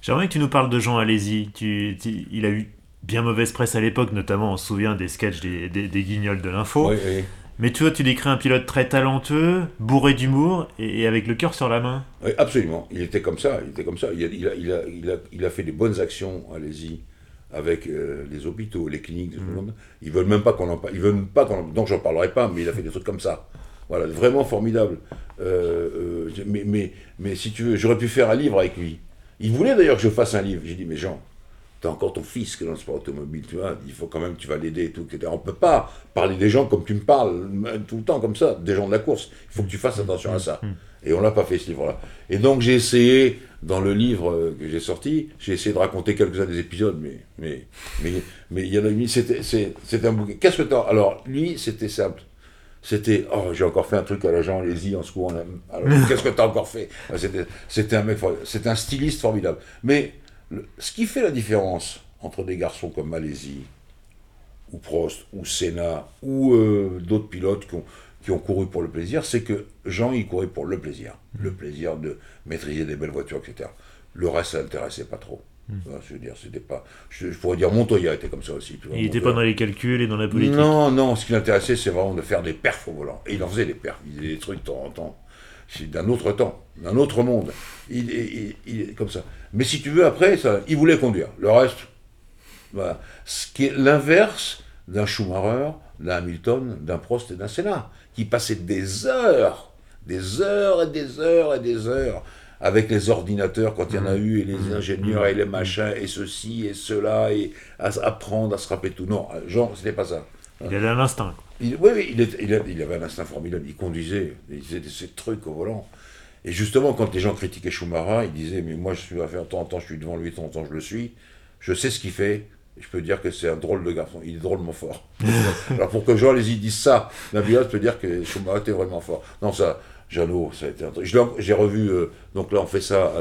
J'aimerais que tu nous parles de Jean Alési. Tu, il a eu bien mauvaise presse à l'époque, notamment on se souvient des sketchs des, des, guignols de l'info. Mais tu vois, tu décris un pilote très talentueux, bourré d'humour et, avec le cœur sur la main. Oui, absolument. Il était comme ça. Il était comme ça. Il a, il a, il a, il a, fait des bonnes actions, Alési, avec euh, les hôpitaux, les cliniques. Mmh. Ils veulent même pas qu'on en parle. Ils veulent même pas qu'on donc j'en parlerai pas. Mais il a fait des trucs comme ça. Voilà, vraiment formidable. Euh, euh, mais, mais, mais si tu veux, j'aurais pu faire un livre avec lui. Il voulait d'ailleurs que je fasse un livre. J'ai dit, mais Jean, t'as encore ton fils qui est dans le sport automobile, tu vois, il faut quand même que tu vas l'aider et tout, etc. On peut pas parler des gens comme tu me parles tout le temps, comme ça, des gens de la course. Il faut que tu fasses attention à ça. Et on l'a pas fait, ce livre-là. Et donc j'ai essayé, dans le livre que j'ai sorti, j'ai essayé de raconter quelques-uns des épisodes, mais mais mais mais il y en a c'était c'était un bouquin. Qu'est-ce que t'as Alors lui, c'était simple. C'était oh j'ai encore fait un truc à la Jean Lézy en secouant. [laughs] Qu'est-ce que t'as encore fait? C'était c'était un mec, c'est un styliste formidable. Mais ce qui fait la différence entre des garçons comme Malaisie ou Prost ou Senna ou euh, d'autres pilotes qui ont qui ont couru pour le plaisir, c'est que Jean, il courait pour le plaisir. Le plaisir de maîtriser des belles voitures, etc. Le reste, ça l'intéressait pas trop. Mmh. Je veux dire, c'était pas. Je, pourrais dire Montoya était comme ça aussi. il n'était pas dans les calculs et dans la politique. Non, non. Ce qui l'intéressait, c'est vraiment de faire des perfs au volant. Et il en faisait des perfs. Il faisait des trucs de temps en temps. C'est d'un autre temps, d'un autre monde. Il, est comme ça. Mais si tu veux, après, ça, il voulait conduire. Le reste, voilà. Ce qui est l'inverse d'un Schumacher, d'un Hamilton, d'un Prost et d'un Senna qui passait des heures, des heures et des heures et des heures avec les ordinateurs quand il y en a mmh. eu, et les mmh. ingénieurs et les machins, et ceci et cela, et à apprendre à se rappeler tout. Non, Jean, c'était pas ça. Il avait un instinct. oui, oui il, il, avait un instinct formidable. Il conduisait, il faisait ces trucs au volant. Et justement, quand les gens critiquaient Schumacher, il disait Mais moi, je suis à faire tant en temps, je suis devant lui, tant en temps, je le suis. Je sais ce qu'il fait je peux dire que c'est un drôle de garçon. Il est drôlement fort. [laughs] Alors pour que Jean Lézy dise ça, Nabila peut dire que Schumacher était vraiment fort. Non, ça, Jeannot, ça a été un truc. J'ai revu, euh, donc là on fait ça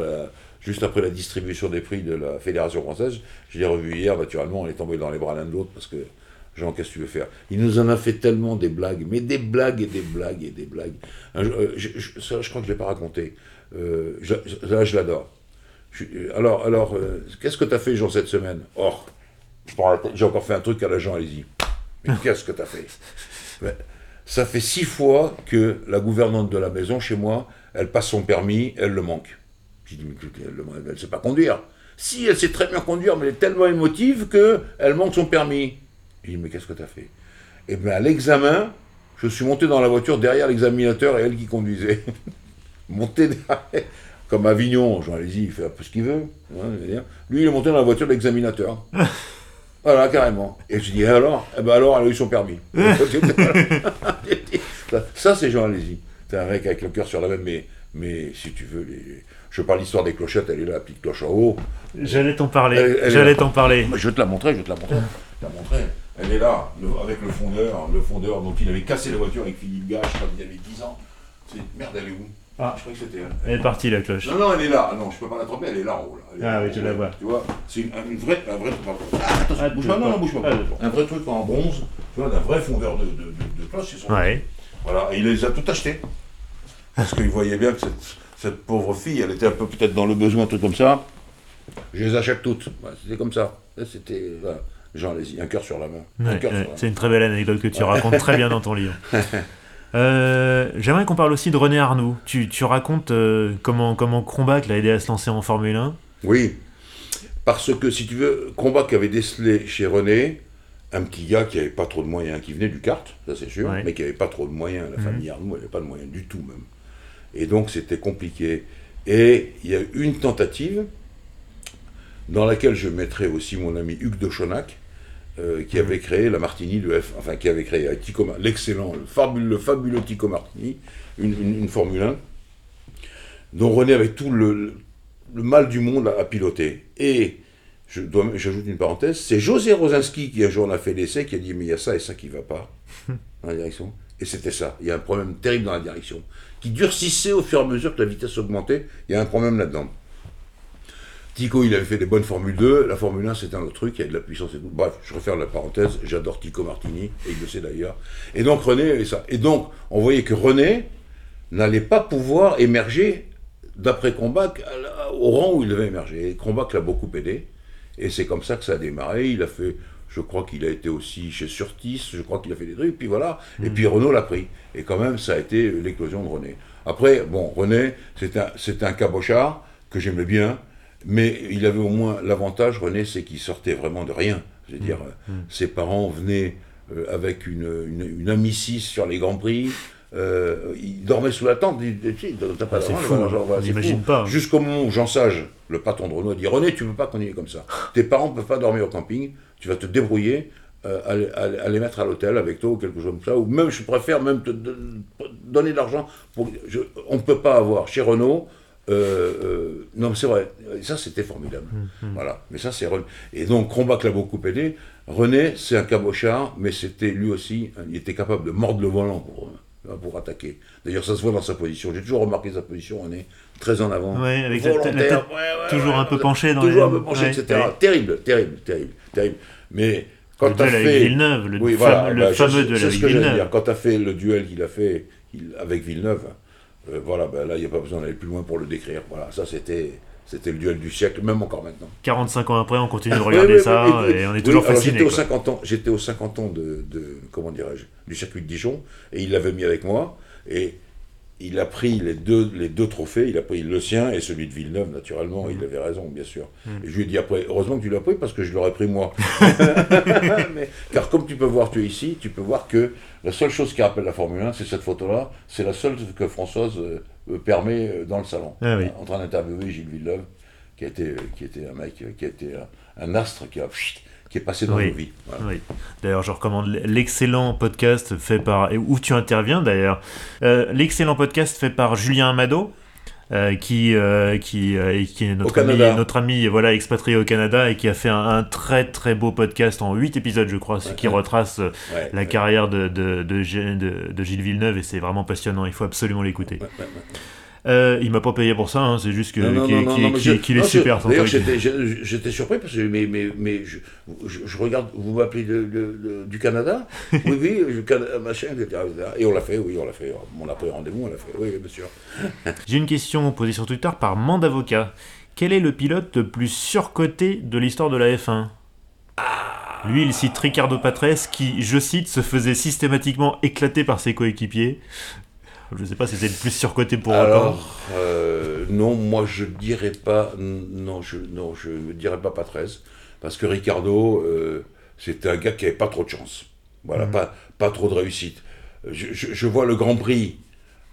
juste après la distribution des prix de la Fédération française. Je l'ai revu hier, naturellement, on est tombé dans les bras l'un de l'autre parce que Jean, qu'est-ce que tu veux faire? Il nous en a fait tellement des blagues, mais des blagues et des blagues et des blagues. Euh, je, ça, je crois que je ne l'ai pas raconté. Euh, là, je l'adore. Alors, alors qu'est-ce que tu as fait, Jean, cette semaine? Or, j'ai encore fait un truc à l'agent, allez-y. Mais qu'est-ce que tu as fait? [laughs] Ça fait six fois que la gouvernante de la maison, chez moi, elle passe son permis, elle le manque. Dit, mais elle ne sait pas conduire. Si, elle sait très bien conduire, mais elle est tellement émotive qu'elle manque son permis. J'ai dit, mais qu'est-ce que tu as fait? Eh bien, à l'examen, je suis monté dans la voiture derrière l'examinateur et elle qui conduisait. [laughs] monté derrière. Comme Avignon, Jean, allez-y, il fait un peu ce qu'il veut. Hein, Lui, il est monté dans la voiture de l'examinateur. [laughs] Voilà, carrément. Et je dis, alors? Eh ben alors, elle a eu son permis. [laughs] ça, c'est Jean Alési. C'est un mec avec le cœur sur la même, mais, mais si tu veux, les... je parle l'histoire des clochettes, elle est là, la petite cloche en haut. J'allais t'en parler. J'allais t'en parler. Je vais te la montrer, je vais te la montrer. la montrer. Elle est là, avec le fondeur, le fondeur dont il avait cassé la voiture avec Philippe Gage quand il avait 10 ans. Merde, elle est où? Ah, je crois que c'était. Elle est partie la cloche. Non, non, elle est là. Ah, non, je peux pas l'attraper, elle est là en haut. ah oui, je la vois. Tu vois, c'est une, une, vraie. Un vrai, ah, attention, ah, bouge pas, non, non, bouge pas. Ah, un vrai truc en bronze, tu vois, d'un vrai fondeur de, de, de, de cloche. Son ouais. Voilà, et il les a tout achetés. Parce qu'il voyait bien que cette, cette, pauvre fille, elle était un peu peut-être dans le besoin, un truc comme ça. Je les achète toutes. c'était comme ça. C'était. Voilà. Jean un cœur sur la main. Ouais, c'est une très belle anecdote que tu racontes très bien dans ton livre. [laughs] Euh, j'aimerais qu'on parle aussi de René Arnoux. Tu, racontes euh, comment, comment Kronbach l'a aidé à se lancer en Formule 1 Oui, parce que si tu veux, Kronbach avait décelé chez René un petit gars qui n'avait pas trop de moyens, qui venait du kart, ça c'est sûr, mais qui n'avait pas trop de moyens. La mhm. famille Arnoux n'avait pas de moyens du tout même. Et donc c'était compliqué. Et il y a eu une tentative dans laquelle je mettrai aussi mon ami Hugues de Chonac, euh, qui avait créé la Martini, le F, enfin qui avait créé l'excellent, le fabuleux, le fabuleux Tico Martini, une, Formule 1, dont René avait tout le, mal du monde à, piloter. Et j'ajoute une parenthèse, c'est José Rosinski qui un jour en a fait l'essai, qui a dit mais il y a ça et ça qui ne va pas [laughs] dans la direction. Et c'était ça. Il y a un problème terrible dans la direction, qui durcissait au fur et à mesure que la vitesse augmentait. Il y a un problème là-dedans. Tico, il avait fait des bonnes Formule 2. La Formule 1, c'est un autre truc, il y a de la puissance et tout. Bref, je referme la parenthèse. J'adore Tico Martini, et il le sait d'ailleurs. Et donc, René avait ça. Et donc, on voyait que René n'allait pas pouvoir émerger d'après Combat au rang où il devait émerger. Et Combat l'a beaucoup aidé. Et c'est comme ça que ça a démarré. Il a fait, je crois qu'il a été aussi chez Surtis, je crois qu'il a fait des trucs, puis voilà. Et puis Renault l'a pris. Et quand même, ça a été l'éclosion de René. Après, bon, René, c'est un, un cabochard que j'aimais bien, mais il avait au moins l'avantage, René, c'est qu'il sortait vraiment de rien. cest à dire, mmh. Mmh. ses parents venaient euh, avec une, une, une sur les Grands Prix. Euh, il dormait sous la tente. Ah, c'est fou, j'imagine pas. Jusqu'au moment où Jean Sage, le patron de Renault, dit René, tu ne peux pas continuer comme ça. Tes parents ne peuvent pas dormir au camping. Tu vas te débrouiller euh, à, les mettre à l'hôtel avec toi ou quelque chose comme ça. Ou même, je préfère même te donner de l'argent. on ne peut pas avoir chez Renault non, c'est vrai, ça c'était formidable. Hum. Voilà, mais ça c'est. Et donc, Crombach l'a beaucoup aidé. René, c'est un cabochard, mais c'était lui aussi, il était capable de mordre le volant pour, pour attaquer. D'ailleurs, ça se voit dans sa position. J'ai toujours remarqué sa position, on est très en avant. Oui, avec la tête, toujours un peu penché dans Toujours un peu penché, etc. Terrible, terrible, terrible, terrible. Mais quand tu as fait. Villeneuve, le, fameux, bah, le fameux de la Villeneuve. Quand tu as fait le duel qu'il a fait avec Villeneuve, euh, voilà, ben là, il n'y a pas besoin d'aller plus loin pour le décrire. Voilà, ça c'était. C'était le duel du siècle, même encore maintenant. 45 ans après, on continue de [laughs] regarder ça et on est toujours fasciné. J'étais aux 50 ans, j'étais aux 50 ans de, de comment dirais-je, du circuit de Dijon et il l'avait mis avec moi et il a pris les deux, les deux trophées, il a pris le sien et celui de Villeneuve, naturellement, il avait raison, bien sûr. Mm. Et je lui ai dit après, heureusement que tu l'as pris parce que je l'aurais pris moi. [laughs] [laughs] car comme tu peux voir, tu es ici, tu peux voir que la seule chose qui rappelle la Formule 1, c'est cette photo-là, c'est la seule que Françoise euh, permet euh, dans le salon, ah en train d'interviewer Gilles Villeneuve, qui, été, qui était un mec, qui été un, astre qui a qui est passé dans nos vies. D'ailleurs, je recommande l'excellent podcast fait par, où tu interviens d'ailleurs, euh, l'excellent podcast fait par Julien Amado. Euh, qui, euh, qui, qui est notre ami, notre ami voilà, expatrié au Canada et qui a fait un, très très beau podcast en 8 épisodes, je crois, qui retrace la carrière de, de, de, de, Gilles Villeneuve et c'est vraiment passionnant. Il faut absolument l'écouter. Euh, il m'a pas payé pour ça, hein, c'est juste qu'il est super. D'ailleurs, j'étais surpris parce que mais, mais, mais je, je, regarde, vous m'appelez du Canada [laughs] Oui, oui, machin, etc. Et on l'a fait, oui, on l'a fait. On a pris rendez-vous, on l'a fait, oui, bien sûr. [laughs] J'ai une question posée sur Twitter par Mandavocat. Quel est le pilote le plus surcoté de l'histoire de la F1 Lui, il cite Ricardo Patrese qui, je cite, se faisait systématiquement éclater par ses coéquipiers. Je ne sais pas si c'est le plus surcoté pour Alors, euh, non, moi je dirais pas, non, je non, je dirais pas pas 13, parce que Ricardo, euh, c'était un gars qui avait pas trop de chance. Voilà, mhm. pas, pas trop de réussite. Je, vois le Grand Prix,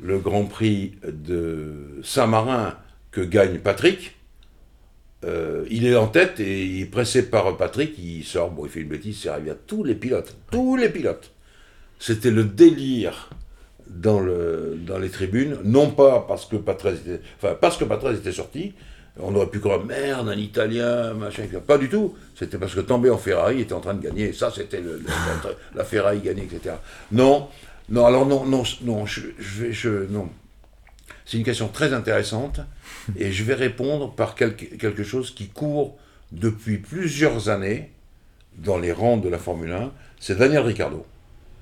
le Grand Prix de Saint-Marin que gagne Patrick. Euh, il est en tête et il est pressé par Patrick, il sort, bon, il fait une bêtise, c'est arrivé à tous les pilotes, tous les pilotes. C'était le délire dans, le, dans les tribunes, non pas parce que Patrese était, enfin, parce que Patrese était sorti, on aurait pu croire merde, un Italien, machin, pas du tout. C'était parce que Tambay en Ferrari était en train de gagner. Ça, c'était la, Ferrari gagnée, etc. Non, non, alors non, non, non, je, vais, je, non. C'est une question très intéressante et je vais répondre par quelque, quelque chose qui court depuis plusieurs années dans les rangs de la Formule 1. C'est Daniel Ricciardo.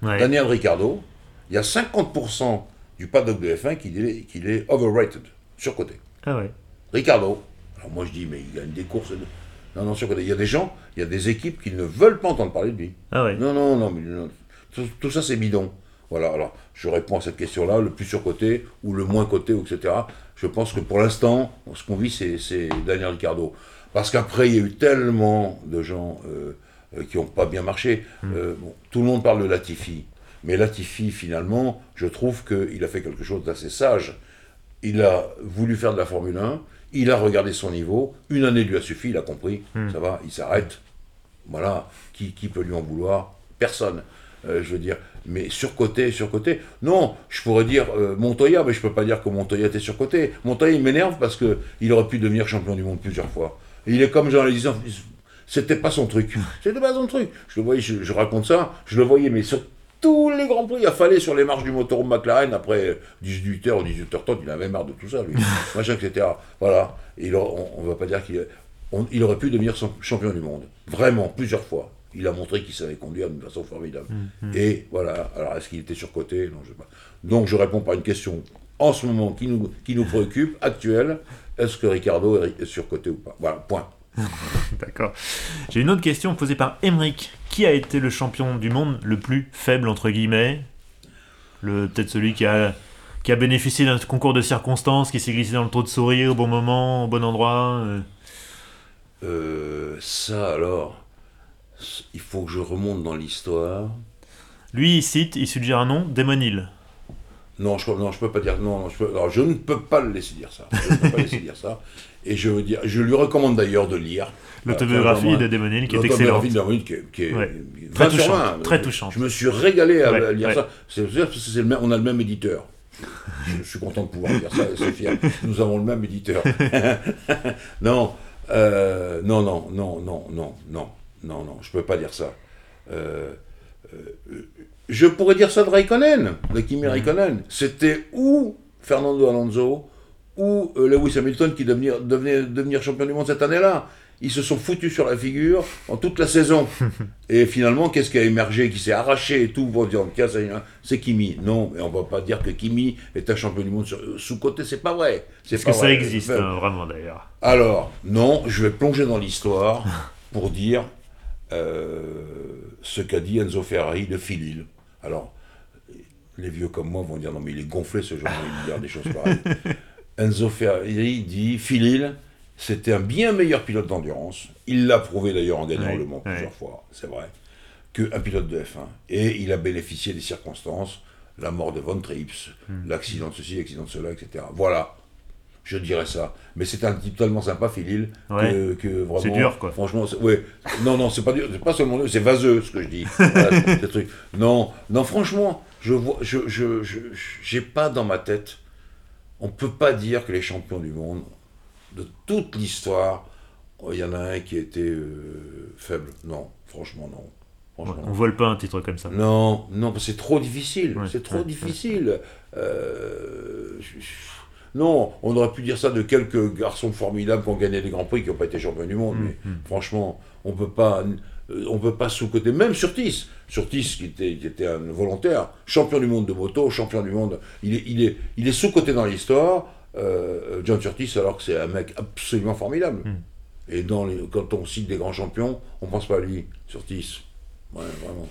Daniel Ricciardo, il y a 50% du paddock de F1 qui est, qui est overrated, surcoté. Ah ouais. Ricardo, alors moi je dis, mais il gagne des courses. Non, non, surcoté. Il y a des gens, il y a des équipes qui ne veulent pas entendre parler de lui. Ah ouais. Non, non, non, mais Tout, ça c'est bidon. Voilà, alors je réponds à cette question-là, le plus surcoté ou le moins coté, etc. Je pense que pour l'instant, ce qu'on vit, c'est Daniel Ricardo. Parce qu'après, il y a eu tellement de gens euh, euh, qui n'ont pas bien marché. Hmm. Euh, tout le monde parle de Latifi. Mais Latifi, finalement, je trouve qu'il a fait quelque chose d'assez sage. Il a voulu faire de la Formule 1, il a regardé son niveau, une année lui a suffi, il a compris, hmm. ça va, il s'arrête. Voilà, qui, qui, peut lui en vouloir? Personne. Euh, je veux dire, mais surcoté, surcoté. Non, je pourrais dire euh, Montoya, mais je peux pas dire que Montoya était surcoté. Montoya, il m'énerve parce qu'il aurait pu devenir champion du monde plusieurs fois. il est comme Jean disant, c'était pas son truc. C'était pas son truc. Je le voyais, je, je, raconte ça, je le voyais, mais sur tous les grands prix. Il a fallu sur les marches du motorhome McLaren après 18h ou 18h30, il avait marre de tout ça, lui. [laughs] Machin, etc. Voilà. Et on ne va pas dire qu'il il aurait pu devenir champion du monde. Vraiment, plusieurs fois. Il a montré qu'il savait conduire d'une façon formidable. Mm, mm. Et voilà. Alors, est-ce qu'il était surcoté? Non, je sais pas. Donc, je réponds par une question en ce moment qui nous, qui nous préoccupe, actuelle. Est-ce que Ricardo est surcoté ou pas? Voilà, point. [laughs] D'accord. J'ai une autre question posée par Emric. Qui a été le champion du monde le plus faible, entre guillemets? Le, Peut-être celui qui a, qui a bénéficié d'un concours de circonstances, qui s'est glissé dans le trou de souris au bon moment, au bon endroit euh? Euh, Ça, alors, il faut que je remonte dans l'histoire. Lui, il cite, il suggère un nom, Démonil. Non, je ne peux pas dire non. Je, alors, je ne peux pas le laisser dire ça. Je ne peux pas laisser dire ça. [laughs] Et je veux dire, je lui recommande d'ailleurs de lire l'autobiographie de Démonil qui est excellente. L'autobiographie de Démonil qui est, très, touchante, très touchante. Je me suis régalé à lire ça. C'est on a le même éditeur. [laughs] Je, suis content de pouvoir dire ça, c'est fier. Nous avons le même éditeur. [laughs] non, non, non, non, non, non, non, non, non, je peux pas dire ça. je pourrais dire ça de Raikkonen, de Kimi Raikkonen. C'était où Fernando Alonso ou Lewis Hamilton qui devenir, devenait, devenir champion du monde cette année-là ils se sont foutus sur la figure en toute la saison. [laughs] et finalement, qu'est-ce qui a émergé, qui s'est arraché et tout? Pour dire c'est Kimi. Non, mais on ne va pas dire que Kimi est un champion du monde sous-côté, c'est pas vrai. Est-ce que ça existe hein, vraiment d'ailleurs Alors, non, je vais plonger dans l'histoire [laughs] pour dire euh, ce qu'a dit Enzo Ferrari de Philil. Alors, les vieux comme moi vont dire non, mais il est gonflé ce genre de [laughs] dire des choses pareilles. Enzo Ferrari dit Philil c'était un bien meilleur pilote d'endurance. Il l'a prouvé d'ailleurs en gagnant le Mans plusieurs fois, c'est vrai, qu'un pilote de F1. Et il a bénéficié des circonstances, la mort de Von Trips, hmm. l'accident de ceci, l'accident de cela, etc. Voilà, je dirais ça. Mais c'est un type tellement sympa, Philil, que, vraiment. C'est dur, quoi. Franchement, ouais. Non, non, c'est pas dur, c'est pas seulement dur, c'est vaseux ce que je dis. Non, non, franchement, je vois, je, je, j'ai pas dans ma tête. On peut pas dire que les champions du monde de toute l'histoire, il y en a un qui était euh, faible. Non, franchement, non. Franchement, on vole pas un titre comme ça. Non, non, c'est trop difficile. c'est trop difficile. Euh, non, on aurait pu dire ça de quelques garçons formidables qui ont gagné des grands prix qui n'ont pas été champions du monde. Mm, mais mm. franchement, on peut pas, euh, on peut pas sous-côté. Même Surtis, Surtis qui était, qui était un volontaire, champion du monde de moto, champion du monde. Il est, il est, il est sous-côté dans l'histoire. Euh, John Curtis, alors que c'est un mec absolument formidable. Hmm. Et dans quand on cite des grands champions, on pense pas à lui, Surtis. Ouais, vraiment.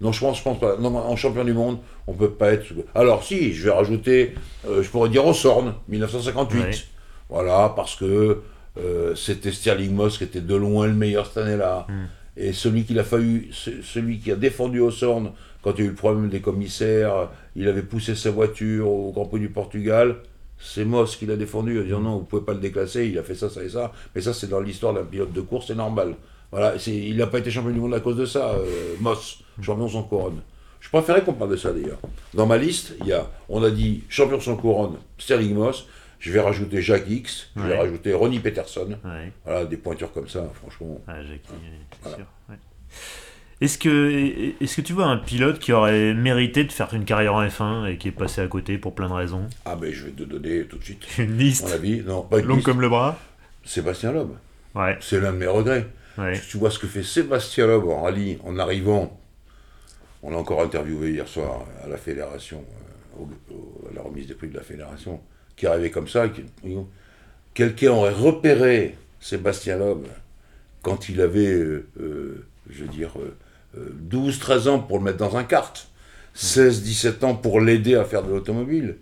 Non. je pense, je pense pas. Non, en champion du monde, on peut pas être. Alors, si, je vais rajouter, euh, je pourrais dire Osorn, 1958. Voilà, parce que euh, c'était Sterling Moss qui était de loin le meilleur cette année-là. Hmm. Et celui qui a fallu, celui qui a défendu Osorn quand il y a eu le problème des commissaires, il avait poussé sa voiture au Grand Prix du Portugal c'est Moss qui l'a défendu, en disant non, vous pouvez pas le déclasser, il a fait ça, ça et ça. Mais ça, c'est dans l'histoire d'un pilote de course, c'est normal. Voilà, il n'a pas été champion du monde à cause de ça, euh, Moss, champion sans couronne. Je préférais qu'on parle de ça d'ailleurs. Dans ma liste, il y a, on a dit champion sans couronne, Sterling Moss. Je vais rajouter Jacques X, je vais rajouter Ronnie Peterson. Voilà, des pointures comme ça, franchement. Ah, Jackie, c'est sûr. Est-ce que, est que tu vois un pilote qui aurait mérité de faire une carrière en F1 et qui est passé à côté pour plein de raisons? Ah, ben je vais te donner tout de suite. Une liste Mon avis, non, pas une Long comme le bras? Sébastien Loeb. Ouais. C'est l'un de mes regrets. Tu vois ce que fait Sébastien Loeb en rallye en arrivant. On l'a encore interviewé hier soir à la fédération, euh, à la remise des prix de la fédération, qui arrivait comme ça. Quelqu'un aurait repéré Sébastien Loeb quand il avait, euh, euh, je veux dire, 12-13 ans pour le mettre dans un kart, 16-17 ans pour l'aider à faire de l'automobile.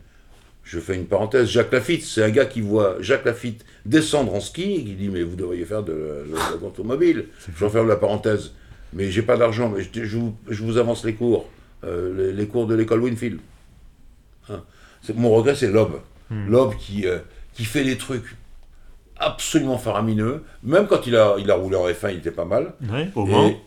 Je fais une parenthèse, Jacques Lafitte, c'est un gars qui voit Jacques Lafitte descendre en ski et qui dit mais vous devriez faire de, l'automobile. Je referme la parenthèse. Mais j'ai pas d'argent, mais je, vous, avance les cours, euh, les, cours de l'école Winfield. Hein. Mon regret, c'est Lob. Hmm. Lob qui, euh, qui fait des trucs absolument faramineux. Même quand il a, il a roulé en F1, il était pas mal. au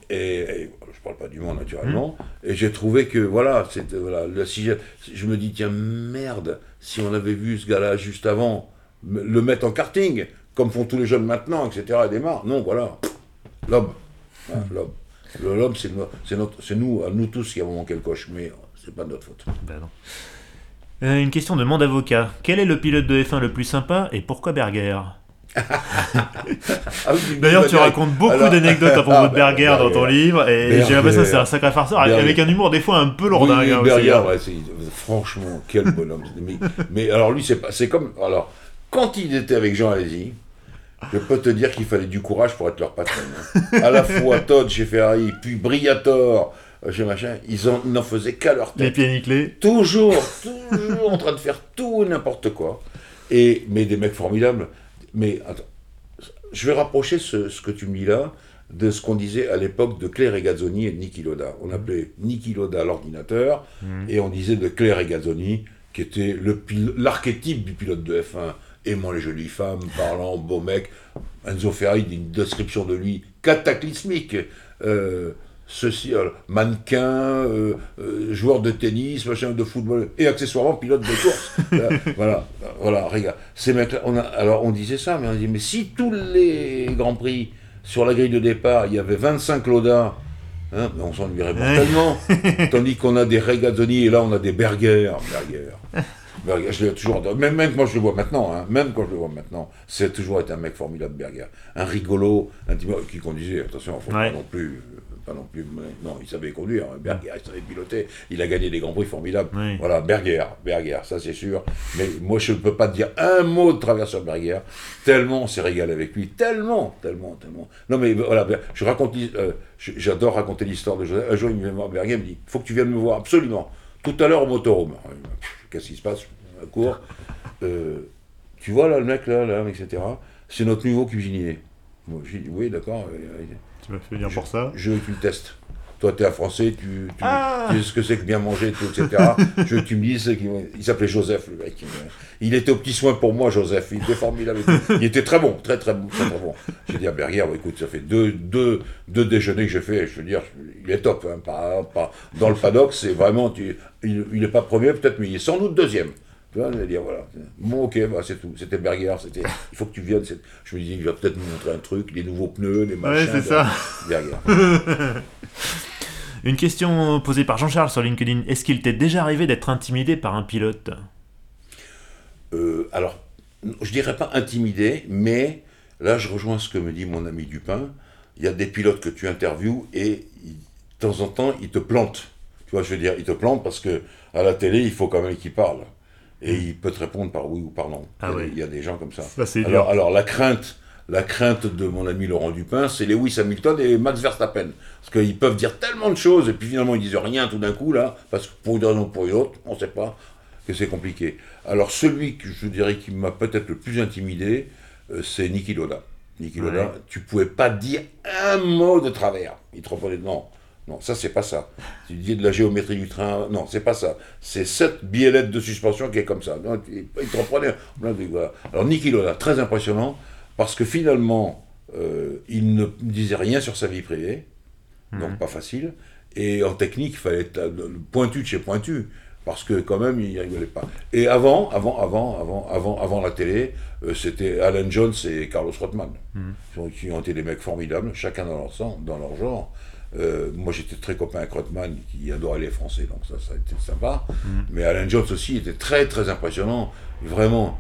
et, je parle pas du monde naturellement, mmh. et j'ai trouvé que voilà, c'était voilà, si je, me dis tiens merde, si on avait vu ce gars-là juste avant le mettre en karting, comme font tous les jeunes maintenant, etc. et démarre. Non, voilà, l'homme, mmh. l'homme, l'homme c'est c'est nous, à nous tous qui avons manqué le coche, mais c'est pas de notre faute. Ben non. Euh, une question de monde avocat. Quel est le pilote de F1 le plus sympa et pourquoi Berger? [laughs] Ah D'ailleurs, tu racontes beaucoup d'anecdotes à propos [laughs] ah, de bah, Berger dans ton livre, et j'ai l'impression que c'est un sacré farceur, avec un humour des fois un peu lourdingue. Oui, hein, Berger, franchement, quel bonhomme. [laughs] mais, alors lui, c'est comme. Alors, quand il était avec Jean Alési, je peux te dire qu'il fallait du courage pour être leur patron. Hein. À la fois Todd chez Ferrari, puis Briator chez machin, ils n'en faisaient qu'à leur tête. Les pieds nickelés. Toujours, [laughs] toujours en train de faire tout n'importe quoi. Et, mais des mecs formidables. Mais attends, je vais rapprocher ce, que tu me dis là de ce qu'on disait à l'époque de Claire Gazzoni et de Niki Loda. On appelait Niki Loda l'ordinateur mhm. et on disait de Claire Gazzoni qui était l'archétype du pilote de F1, aimant les jolies femmes, parlant, beau mec. Enzo Ferrari dit une description de lui cataclysmique. Euh, ceci, mannequin, joueur de tennis, machin, de football, et accessoirement pilote de course. [laughs] voilà, voilà, regarde. Ces mecs on a, alors on disait ça, mais on dit, mais si tous les Grands Prix, sur la grille de départ, il y avait 25 Loda, Hein, on s'ennuierait tellement. [laughs] Tandis qu'on a des Regazzoni et là on a des Berger. Berger. je l'ai toujours même, même quand je le vois maintenant, hein, même quand je le vois maintenant, c'est toujours été un mec formidable, Berger. Un rigolo, un type qui conduisait, attention, il faut pas non plus pas non plus. Non, il savait conduire. Berger, il savait piloter. Il a gagné des grands prix formidables. Voilà, Berger, Berger, ça c'est sûr. Mais moi, je ne peux pas te dire un mot de travers sur Berger. Tellement on s'est régalé avec lui. Tellement, tellement, tellement. Non, mais voilà, je raconte. Euh, j'adore raconter l'histoire de Joseph. Un jour, il me voir, Berger me dit il faut que tu viennes me voir absolument. Tout à l'heure au motorhome. Qu'est-ce qui se passe? À court. Euh, tu vois là, le mec là, là etc. C'est notre nouveau cuisinier. Moi, j'ai dit oui, d'accord. Tu m'as fait venir pour ça Je veux que tu le testes. Toi, tu es un Français, tu, ah tu, sais ce que c'est que bien manger, tout, etc. [laughs] je veux que tu me dises. Il s'appelait Joseph, le mec. Il était au petit soin pour moi, Joseph. Il était formidable. Il était très bon, très, très, très, très bon. J'ai dit à Berger, écoute, ça fait deux, deux, deux déjeuners que j'ai fait. Je veux dire, il est top. Hein, pas, pas, dans le paddock, c'est vraiment. Tu, il n'est pas premier, peut-être, mais il est sans doute deuxième. Tu vois, dire, voilà. Bon, ok, bah, c'est tout. C'était Berger, c'était. Il faut que tu viennes. Je me dis, il va peut-être nous montrer un truc, les nouveaux pneus, les machins. Ouais, c'est ça. Berger. [laughs] Une question posée par Jean-Charles sur LinkedIn. Est-ce qu'il t'est déjà arrivé d'être intimidé par un pilote? Euh, Alors, je dirais pas intimidé, mais là, je rejoins ce que me dit mon ami Dupin. Il y a des pilotes que tu interviews et de temps en temps, ils te plantent. Tu vois, je veux dire, ils te plantent parce que à la télé, il faut quand même qu'ils parlent et il peut te répondre par oui ou par non. Ah il, y a, des gens comme ça. alors, alors, la crainte, la crainte de mon ami Laurent Dupin, c'est Lewis Hamilton et Max Verstappen. Parce qu'ils peuvent dire tellement de choses et puis finalement ils disent rien tout d'un coup là, parce que pour une raison ou pour une autre, on ne sait pas que c'est compliqué. Alors celui que je dirais qui m'a peut-être le plus intimidé, euh, c'est Niki Loda. Niki Loda, tu pouvais pas dire un mot de travers. Il te répondait non. Non, ça, c'est pas ça. Tu dis de la géométrie du train. Non, c'est pas ça. C'est cette biellette de suspension qui est comme ça. Il te reprenait. Alors, Niki Loda, très impressionnant, parce que finalement, euh, il ne disait rien sur sa vie privée, donc mhm. pas facile. Et en technique, il fallait être pointu de chez pointu, parce que quand même, il n'y rigolait pas. Et avant, avant, avant, avant, avant, avant la télé, euh, c'était Alan Jones et Carlos Rothman, mhm. qui ont été des mecs formidables, chacun dans leur, sens, dans leur genre. Euh, moi, j'étais très copain avec Rothman, qui adorait les Français, donc ça, ça a été sympa. Mm. Mais Alan Jones aussi était très, très impressionnant. Vraiment,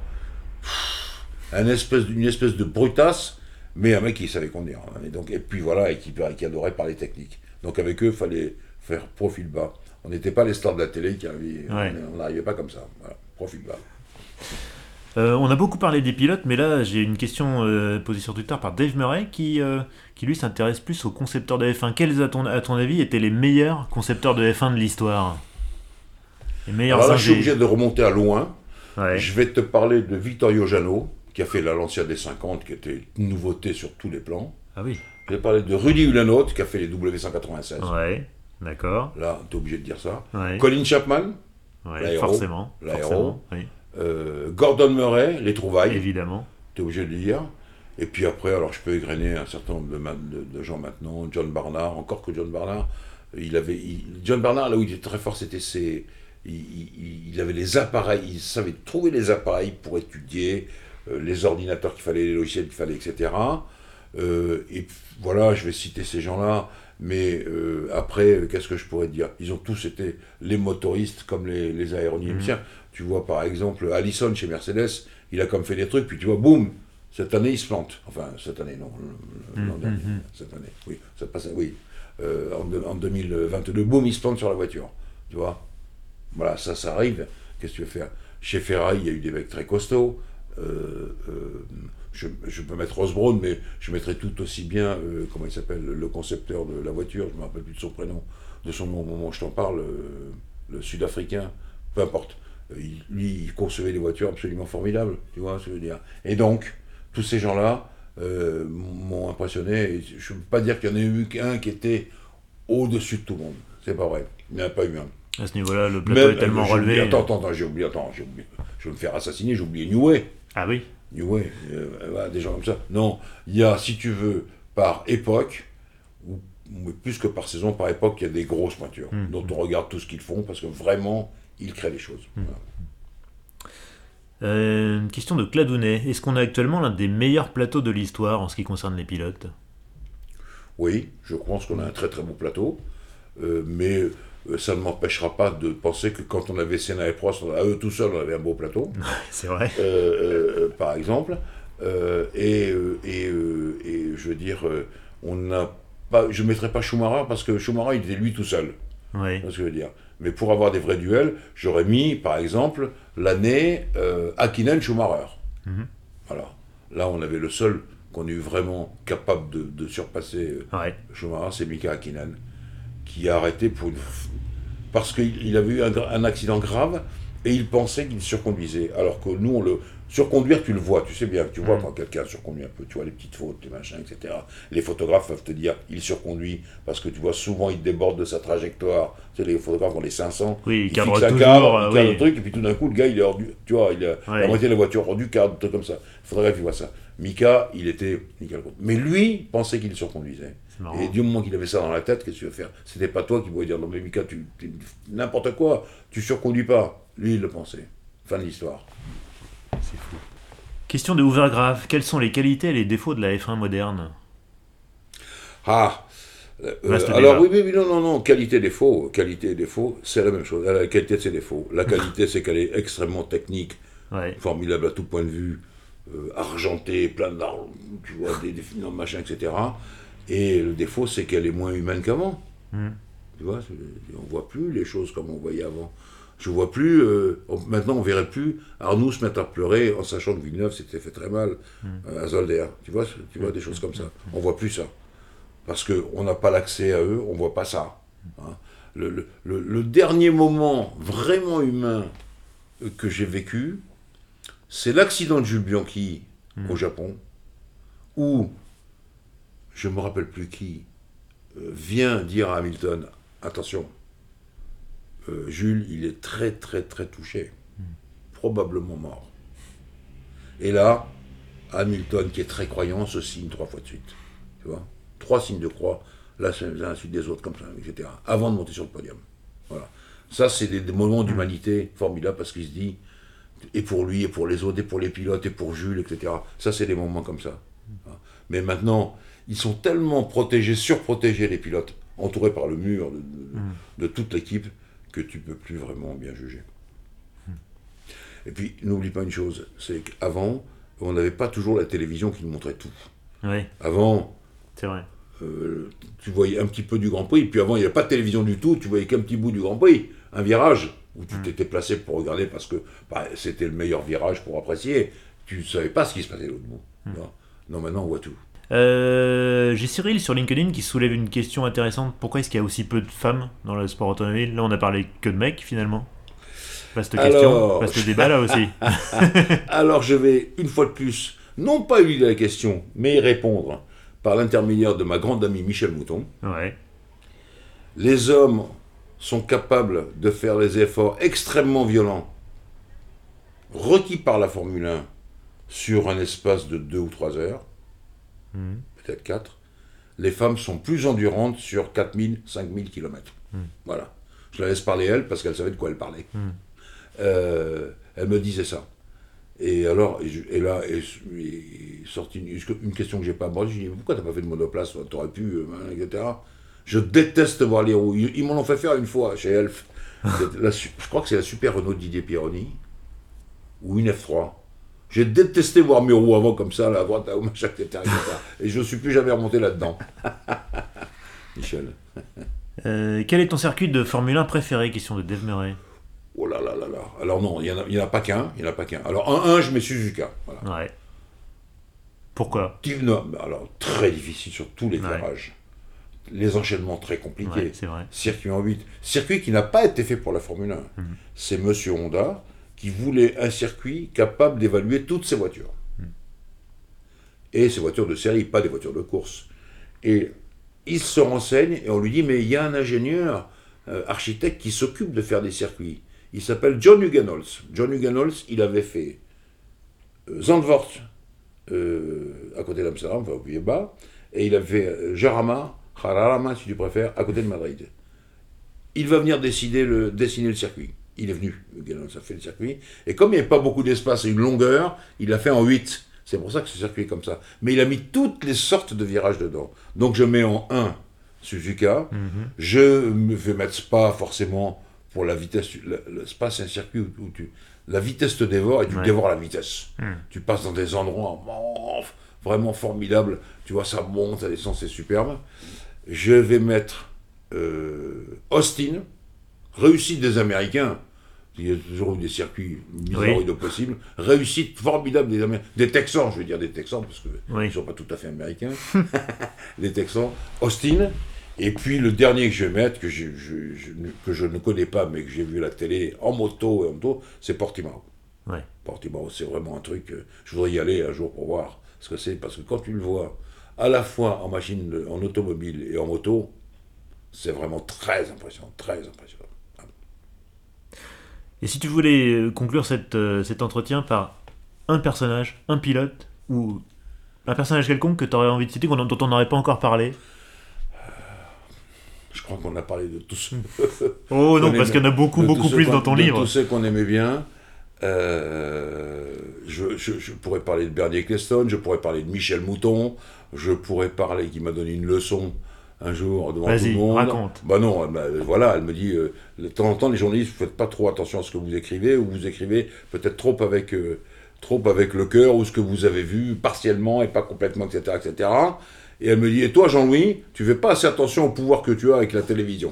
un espèce, une espèce de brutasse, mais un mec qui savait conduire. Hein. Et, donc, et puis voilà, et qui, qui adorait parler technique. Donc avec eux, il fallait faire profil bas. On n'était pas les stars de la télé qui avaient, on n'arrivait pas comme ça. Voilà, profil bas. Euh, on a beaucoup parlé des pilotes, mais là j'ai une question euh, posée sur Twitter par Dave Murray qui, euh, qui lui s'intéresse plus aux concepteurs de F1. Quels, à ton, à ton avis, étaient les meilleurs concepteurs de F1 de l'histoire? Les meilleurs Alors là, je suis obligé de remonter à loin. Je vais te parler de Vittorio Jano, qui a fait la Lancia des 50, qui était une nouveauté sur tous les plans. Ah oui. Je vais parler de Rudy Ulanote, qui a fait les W196. Ouais, d'accord. Là, tu es obligé de dire ça. Colin Chapman, ouais, forcément. L'aéro. Oui. Euh, Gordon Murray, Les Trouvailles. Évidemment. Tu es obligé de le dire. Et puis après, alors je peux égrener un certain nombre de, gens maintenant. John Barnard, encore que John Barnard, il avait. John Barnard, là où il était très fort, c'était ses. Il, avait les appareils, il savait trouver les appareils pour étudier euh, les ordinateurs qu'il fallait, les logiciels qu'il fallait, etc. Euh, et voilà, je vais citer ces gens-là, mais après, qu'est-ce que je pourrais dire? Ils ont tous été les motoristes comme les, les aéronymiciens. Mmh. Tu vois, par exemple, Allison chez Mercedes, il a comme fait des trucs, puis tu vois, boum, cette année, il se plante. Enfin, cette année, non, l'an mm, dernier, mm, mm. cette année, oui, ça passe, oui. Euh, en, 2022, boum, il se plante sur la voiture. Tu vois? Voilà, ça, ça arrive. Qu'est-ce que tu veux faire? Chez Ferrari, il y a eu des mecs très costauds. Euh, euh, je, peux mettre Osborne, mais je mettrais tout aussi bien, comment il s'appelle, le concepteur de la voiture, je ne me rappelle plus de son prénom, de son nom au moment où je t'en parle, le sud-africain, peu importe. Euh, lui, il concevait des voitures absolument formidables, tu vois ce que je veux dire. Et donc, tous ces gens-là euh, m'ont impressionné. je ne peux pas dire qu'il y en ait eu qu'un qui était au-dessus de tout le monde. C'est pas vrai. Il n'y en a pas eu un. À ce niveau-là, le plateau est tellement relevé. attends, attends, j'ai oublié, attends, j'ai oublié. Je vais me faire assassiner, j'ai oublié New Way. Ah oui New Way, euh, des gens comme ça. Non, il y a, si tu veux, par époque, plus que par saison, par époque, il y a des grosses voitures Mm. dont on regarde tout ce qu'ils font parce que vraiment, ils créent des choses. Mm. Voilà. Euh, une question de Cladounet. Est-ce qu'on a actuellement l'un des meilleurs plateaux de l'histoire en ce qui concerne les pilotes? Oui, je pense qu'on a un très très beau plateau, euh, mais ça ne m'empêchera pas de penser que quand on avait Senna et Prost, à eux tout seuls, on avait un beau plateau, [laughs] C'est vrai. euh, euh, par exemple. Euh, et, euh, et, euh, et je veux dire, euh, on n'a pas, je ne mettrai pas Schumacher parce que Schumacher, il était lui tout seul. Oui. Ce que je veux dire? Mais pour avoir des vrais duels, j'aurais mis, par exemple, l'année euh, Hakkinen-Schumacher. Mhm. Voilà. Là, on avait le seul qu'on ait eu vraiment capable de, de surpasser euh, Ouais. Schumacher, c'est Mika Hakkinen, qui a arrêté pour une... parce qu'il il avait eu un, accident grave et il pensait qu'il surconduisait. Alors que nous, on le surconduire, tu le vois, tu sais bien, tu vois Mhm. quand quelqu'un surconduit un peu, tu vois les petites fautes, les machins, etc. Les photographes peuvent te dire, il surconduit parce que tu vois souvent il déborde de sa trajectoire. Tu sais, les photographes ont les 500. Oui, il il cadre fixe un cadre, euh, cadre oui. le truc, et puis tout d'un coup, le gars, il est hors du. Tu vois, il a Ouais. la moitié de la voiture hors du cadre, truc comme ça. Le photographe, il voit ça. Mika, il était nickel. Mais lui pensait qu'il surconduisait. Et du moment qu'il avait ça dans la tête, qu'est-ce que tu veux faire? C'était pas toi qui pouvais dire non, mais Mika, tu, tu- n'importe quoi, tu surconduis pas. Lui, il le pensait. Fin de l'histoire. C'est fou. Question de Hoovergraph. Quelles sont les qualités et les défauts de la F1 moderne? Ah euh, Vaste alors oui, oui, oui, non, non, non, qualité défaut, qualité et défaut, c'est la même chose. La qualité c'est défaut. La qualité c'est qu'elle est extrêmement technique, Ouais. formidable à tout point de vue, euh, argentée, plein d'argent, tu vois, des, des non, machin, etc. Et le défaut c'est qu'elle est moins humaine qu'avant. Mhm. Tu vois, on voit plus les choses comme on voyait avant. Je vois plus, euh, on- maintenant on verrait plus Arnoux se mettre à pleurer en sachant que Villeneuve s'était fait très mal euh, à Zolder. Tu vois, tu vois des choses comme ça. On voit plus ça. Parce qu'on n'a pas l'accès à eux, on voit pas ça. hein. Le, le- le- le dernier moment vraiment humain que j'ai vécu, c'est l'accident de Jules Bianchi au Japon, où, je me rappelle plus qui, euh, vient dire à Hamilton, attention, euh, Jules, il est très très très touché, probablement mort. Et là, Hamilton, qui est très croyant, se signe trois fois de suite. Tu vois? Trois signes de croix, là, c'est l'un à la suite des autres, comme ça, etc. Avant de monter sur le podium. Voilà. Ça, c'est des, des moments d'humanité formidables parce qu'il se dit, et pour lui, et pour les autres, et pour les pilotes, et pour Jules, etc. Ça, c'est des moments comme ça. Voilà. Mais maintenant, ils sont tellement protégés, surprotégés, les pilotes, entourés par le mur de, de- de toute l'équipe, que tu peux plus vraiment bien juger. Et puis, n'oublie pas une chose, c'est qu'avant, on n'avait pas toujours la télévision qui nous montrait tout. Avant, c'est vrai. euh, tu voyais un petit peu du Grand Prix, puis avant, il n'y avait pas de télévision du tout, tu voyais qu'un petit bout du Grand Prix, un virage, où tu t'étais placé pour regarder parce que bah, c'était le meilleur virage pour apprécier. Tu ne savais pas ce qui se passait de l'autre bout. Non, maintenant, on voit tout. Euh, J'ai Cyril sur LinkedIn qui soulève une question intéressante. Pourquoi est-ce qu'il y a aussi peu de femmes dans le sport automobile? Là, on a parlé que de mecs finalement. Vaste question, Alors- [laughs] vaste débat là aussi. [laughs] Alors je vais, une fois de plus, non pas éluder la question, mais y répondre par l'intermédiaire de ma grande amie Michel Mouton. Ouais, Les hommes sont capables de faire des efforts extrêmement violents, requis par la Formule 1, sur un espace de 2 ou 3 heures, Mhm. peut-être 4. Les femmes sont plus endurantes sur 4000, 5000 km. Voilà. Je la laisse parler elle parce qu'elle savait de quoi elle parlait. Euh, elle me disait ça. Et alors, et, je- et là, est, sortie une, une question que j'ai pas abordée. Je lui ai dit Pourquoi t'as pas fait de monoplace T'aurais pu, euh, etc. Je déteste voir les roues. Ils, ils m'en ont fait faire une fois chez Elf. [laughs] La je crois que c'est la super Renault Didier Pironi. Ou une F3. J'ai détesté voir mes roues avant comme ça, là, à droite, à gauche, etc.. Et je ne suis plus jamais remonté là-dedans. [laughs] Michel. Euh, quel est ton circuit de Formule 1 préféré Question de Dave Murray? Oh là là là là. Alors non, il n'y en, a- en pas qu'un. Il y en a pas qu'un. Alors, un, un, je mets Suzuka. Voilà. Ouais. Pourquoi? Non, mais alors, très difficile sur tous les Ouais. virages. Les enchaînements très compliqués. Ouais, c'est vrai. Circuit en 8. Circuit qui n'a pas été fait pour la Formule 1. Mhm. C'est Monsieur Honda qui voulait un circuit capable d'évaluer toutes ses voitures. Mhm. Et ses voitures de série, pas des voitures de course. Et il se renseigne et on lui dit, mais il y a un ingénieur, euh, architecte, qui s'occupe de faire des circuits. Il s'appelle John Hugenholz. John Hugenholz, il avait fait euh, Zandvoort, euh, à côté d'Amsterdam, enfin au Pays-Bas, et il avait fait Jarama Jarama, si tu préfères, à côté de Madrid. Il va venir décider le, dessiner le circuit. Il est venu, ça fait le circuit. Et comme il n'y avait pas beaucoup d'espace et une longueur, il l'a fait en 8. C'est pour ça que ce circuit est comme ça. Mais il a mis toutes les sortes de virages dedans. Donc je mets en 1 Suzuka. Mhm. Je vais mettre pas forcément pour la vitesse. Le, Spa, c'est un circuit où, tu, la vitesse te dévore et tu dévores la vitesse. Hmm. Tu passes dans des endroits vraiment formidables. Tu vois, ça monte, ça descend, c'est superbe. Je vais mettre euh, Austin, réussite des Américains. Il y a toujours eu des circuits bizarres de possible. Réussite formidable des Américains. Des Texans, je veux dire des Texans, parce qu'ils ne sont pas tout à fait américains. [laughs] des Texans. Austin. Et puis le dernier que je vais mettre, que je, que je ne connais pas, mais que j'ai vu à la télé en moto et en moto, c'est Portimao. Portimao, c'est vraiment un truc. Euh, je voudrais y aller un jour pour voir ce que c'est, parce que quand tu le vois, à la fois en machine, en automobile et en moto, c'est vraiment très impressionnant, très impressionnant. Et si tu voulais euh, conclure cette, euh, cet entretien par un personnage, un pilote, ou un personnage quelconque que tu aurais envie de citer, dont on n'aurait pas encore parlé? Je crois qu'on a parlé de tous. oh non, parce qu'il y en a beaucoup, beaucoup plus dans ton livre. Tous ceux qu'on aimait bien. Euh, je, je, pourrais parler de Bernie Eccleston, je pourrais parler de Michel Mouton, je pourrais parler, qui m'a donné une leçon un jour devant tout le monde. raconte. Bah non, voilà, elle me dit, euh, de temps en temps, les journalistes, faites pas trop attention à ce que vous écrivez, ou vous écrivez peut-être trop avec, euh, trop avec le cœur, ou ce que vous avez vu partiellement et pas complètement, etc., etc. Et elle me dit, et toi Jean-Louis, tu fais pas assez attention au pouvoir que tu as avec la télévision.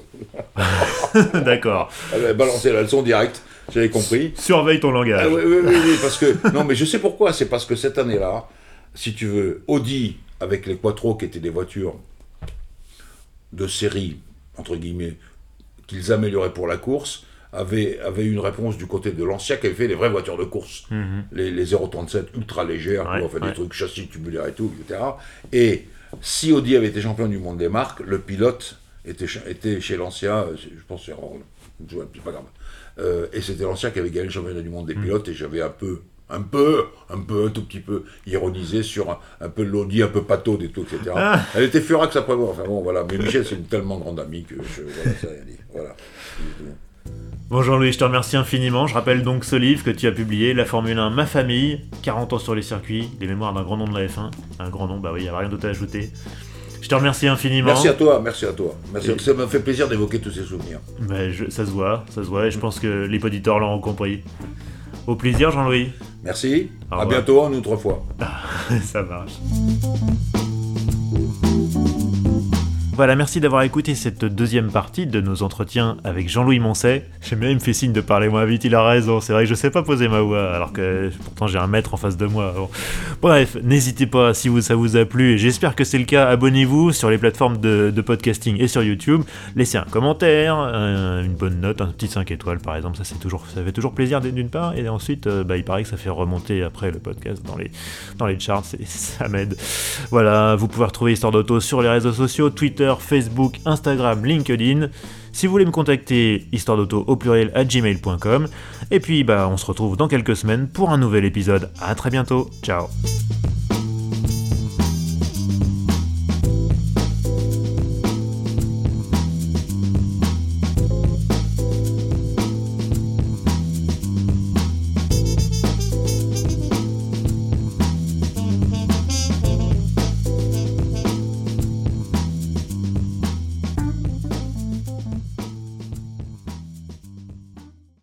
[laughs] [laughs] D'accord. Elle a balancé la leçon directe, j'avais compris. Surveille ton langage. Ah oui, oui, oui, parce que, [laughs] non mais je sais pourquoi, c'est parce que cette année-là, si tu veux, Audi, avec les Quattro qui étaient des voitures de série, entre guillemets, qu'ils amélioraient pour la course, avait, avait une réponse du côté de l'ancien qui avait fait les vraies voitures de course. Mhm. Les, les 037 ultra légères, ouais, fait des trucs châssis tubulaires et tout, etc. Et si Audi avait été champion du monde des marques, le pilote était, était chez l'ancien, euh, je pense c'est c'est pas grave. Euh, et c'était l'ancien qui avait gagné le championnat du monde des mm. pilotes, et j'avais un peu, un peu, un peu, un tout petit peu ironisé sur un, peu l'Audi, un peu pâteau et tout, etc. Ah. Elle était furax après moi, enfin bon, voilà. Mais Michel, c'est une tellement grande amie que je, voilà, ça rien dit. Voilà. Bon Jean-Louis, je te remercie infiniment. Je rappelle donc ce livre que tu as publié, La Formule 1, Ma famille, 40 ans sur les circuits, les mémoires d'un grand nom de la F1. Un grand nom, bah oui, il n'y a rien d'autre à ajouter. Je te remercie infiniment. Merci à toi, merci à toi. Merci, Ça m'a fait plaisir d'évoquer tous ces souvenirs. Mais ça se voit, ça se voit, et je pense que les auditeurs l'ont compris. Au plaisir, Jean-Louis. Merci. à bientôt, une autre fois. [laughs] ça marche. Voilà, merci d'avoir écouté cette deuxième partie de nos entretiens avec Jean-Louis Moncet. J'aime bien, il me fait signe de parler moins vite, il a raison. C'est vrai que je sais pas poser ma voix, alors que pourtant j'ai un maître en face de moi. Bref, n'hésitez pas si ça vous a plu, et j'espère que c'est le cas, abonnez-vous sur les plateformes de, podcasting et sur YouTube. Laissez un commentaire, une bonne note, un petit 5 étoiles par exemple, ça, fait toujours plaisir d'une part, et ensuite, euh, bah, il paraît que ça fait remonter après le podcast dans les, charts, ça m'aide. Voilà, vous pouvez retrouver Histoire d'Auto sur les réseaux sociaux, Twitter, Facebook, Instagram, LinkedIn. Si vous voulez me contacter, histoire d'auto au pluriel à gmail.com. Et puis bah on se retrouve dans quelques semaines pour un nouvel épisode. A très bientôt. Ciao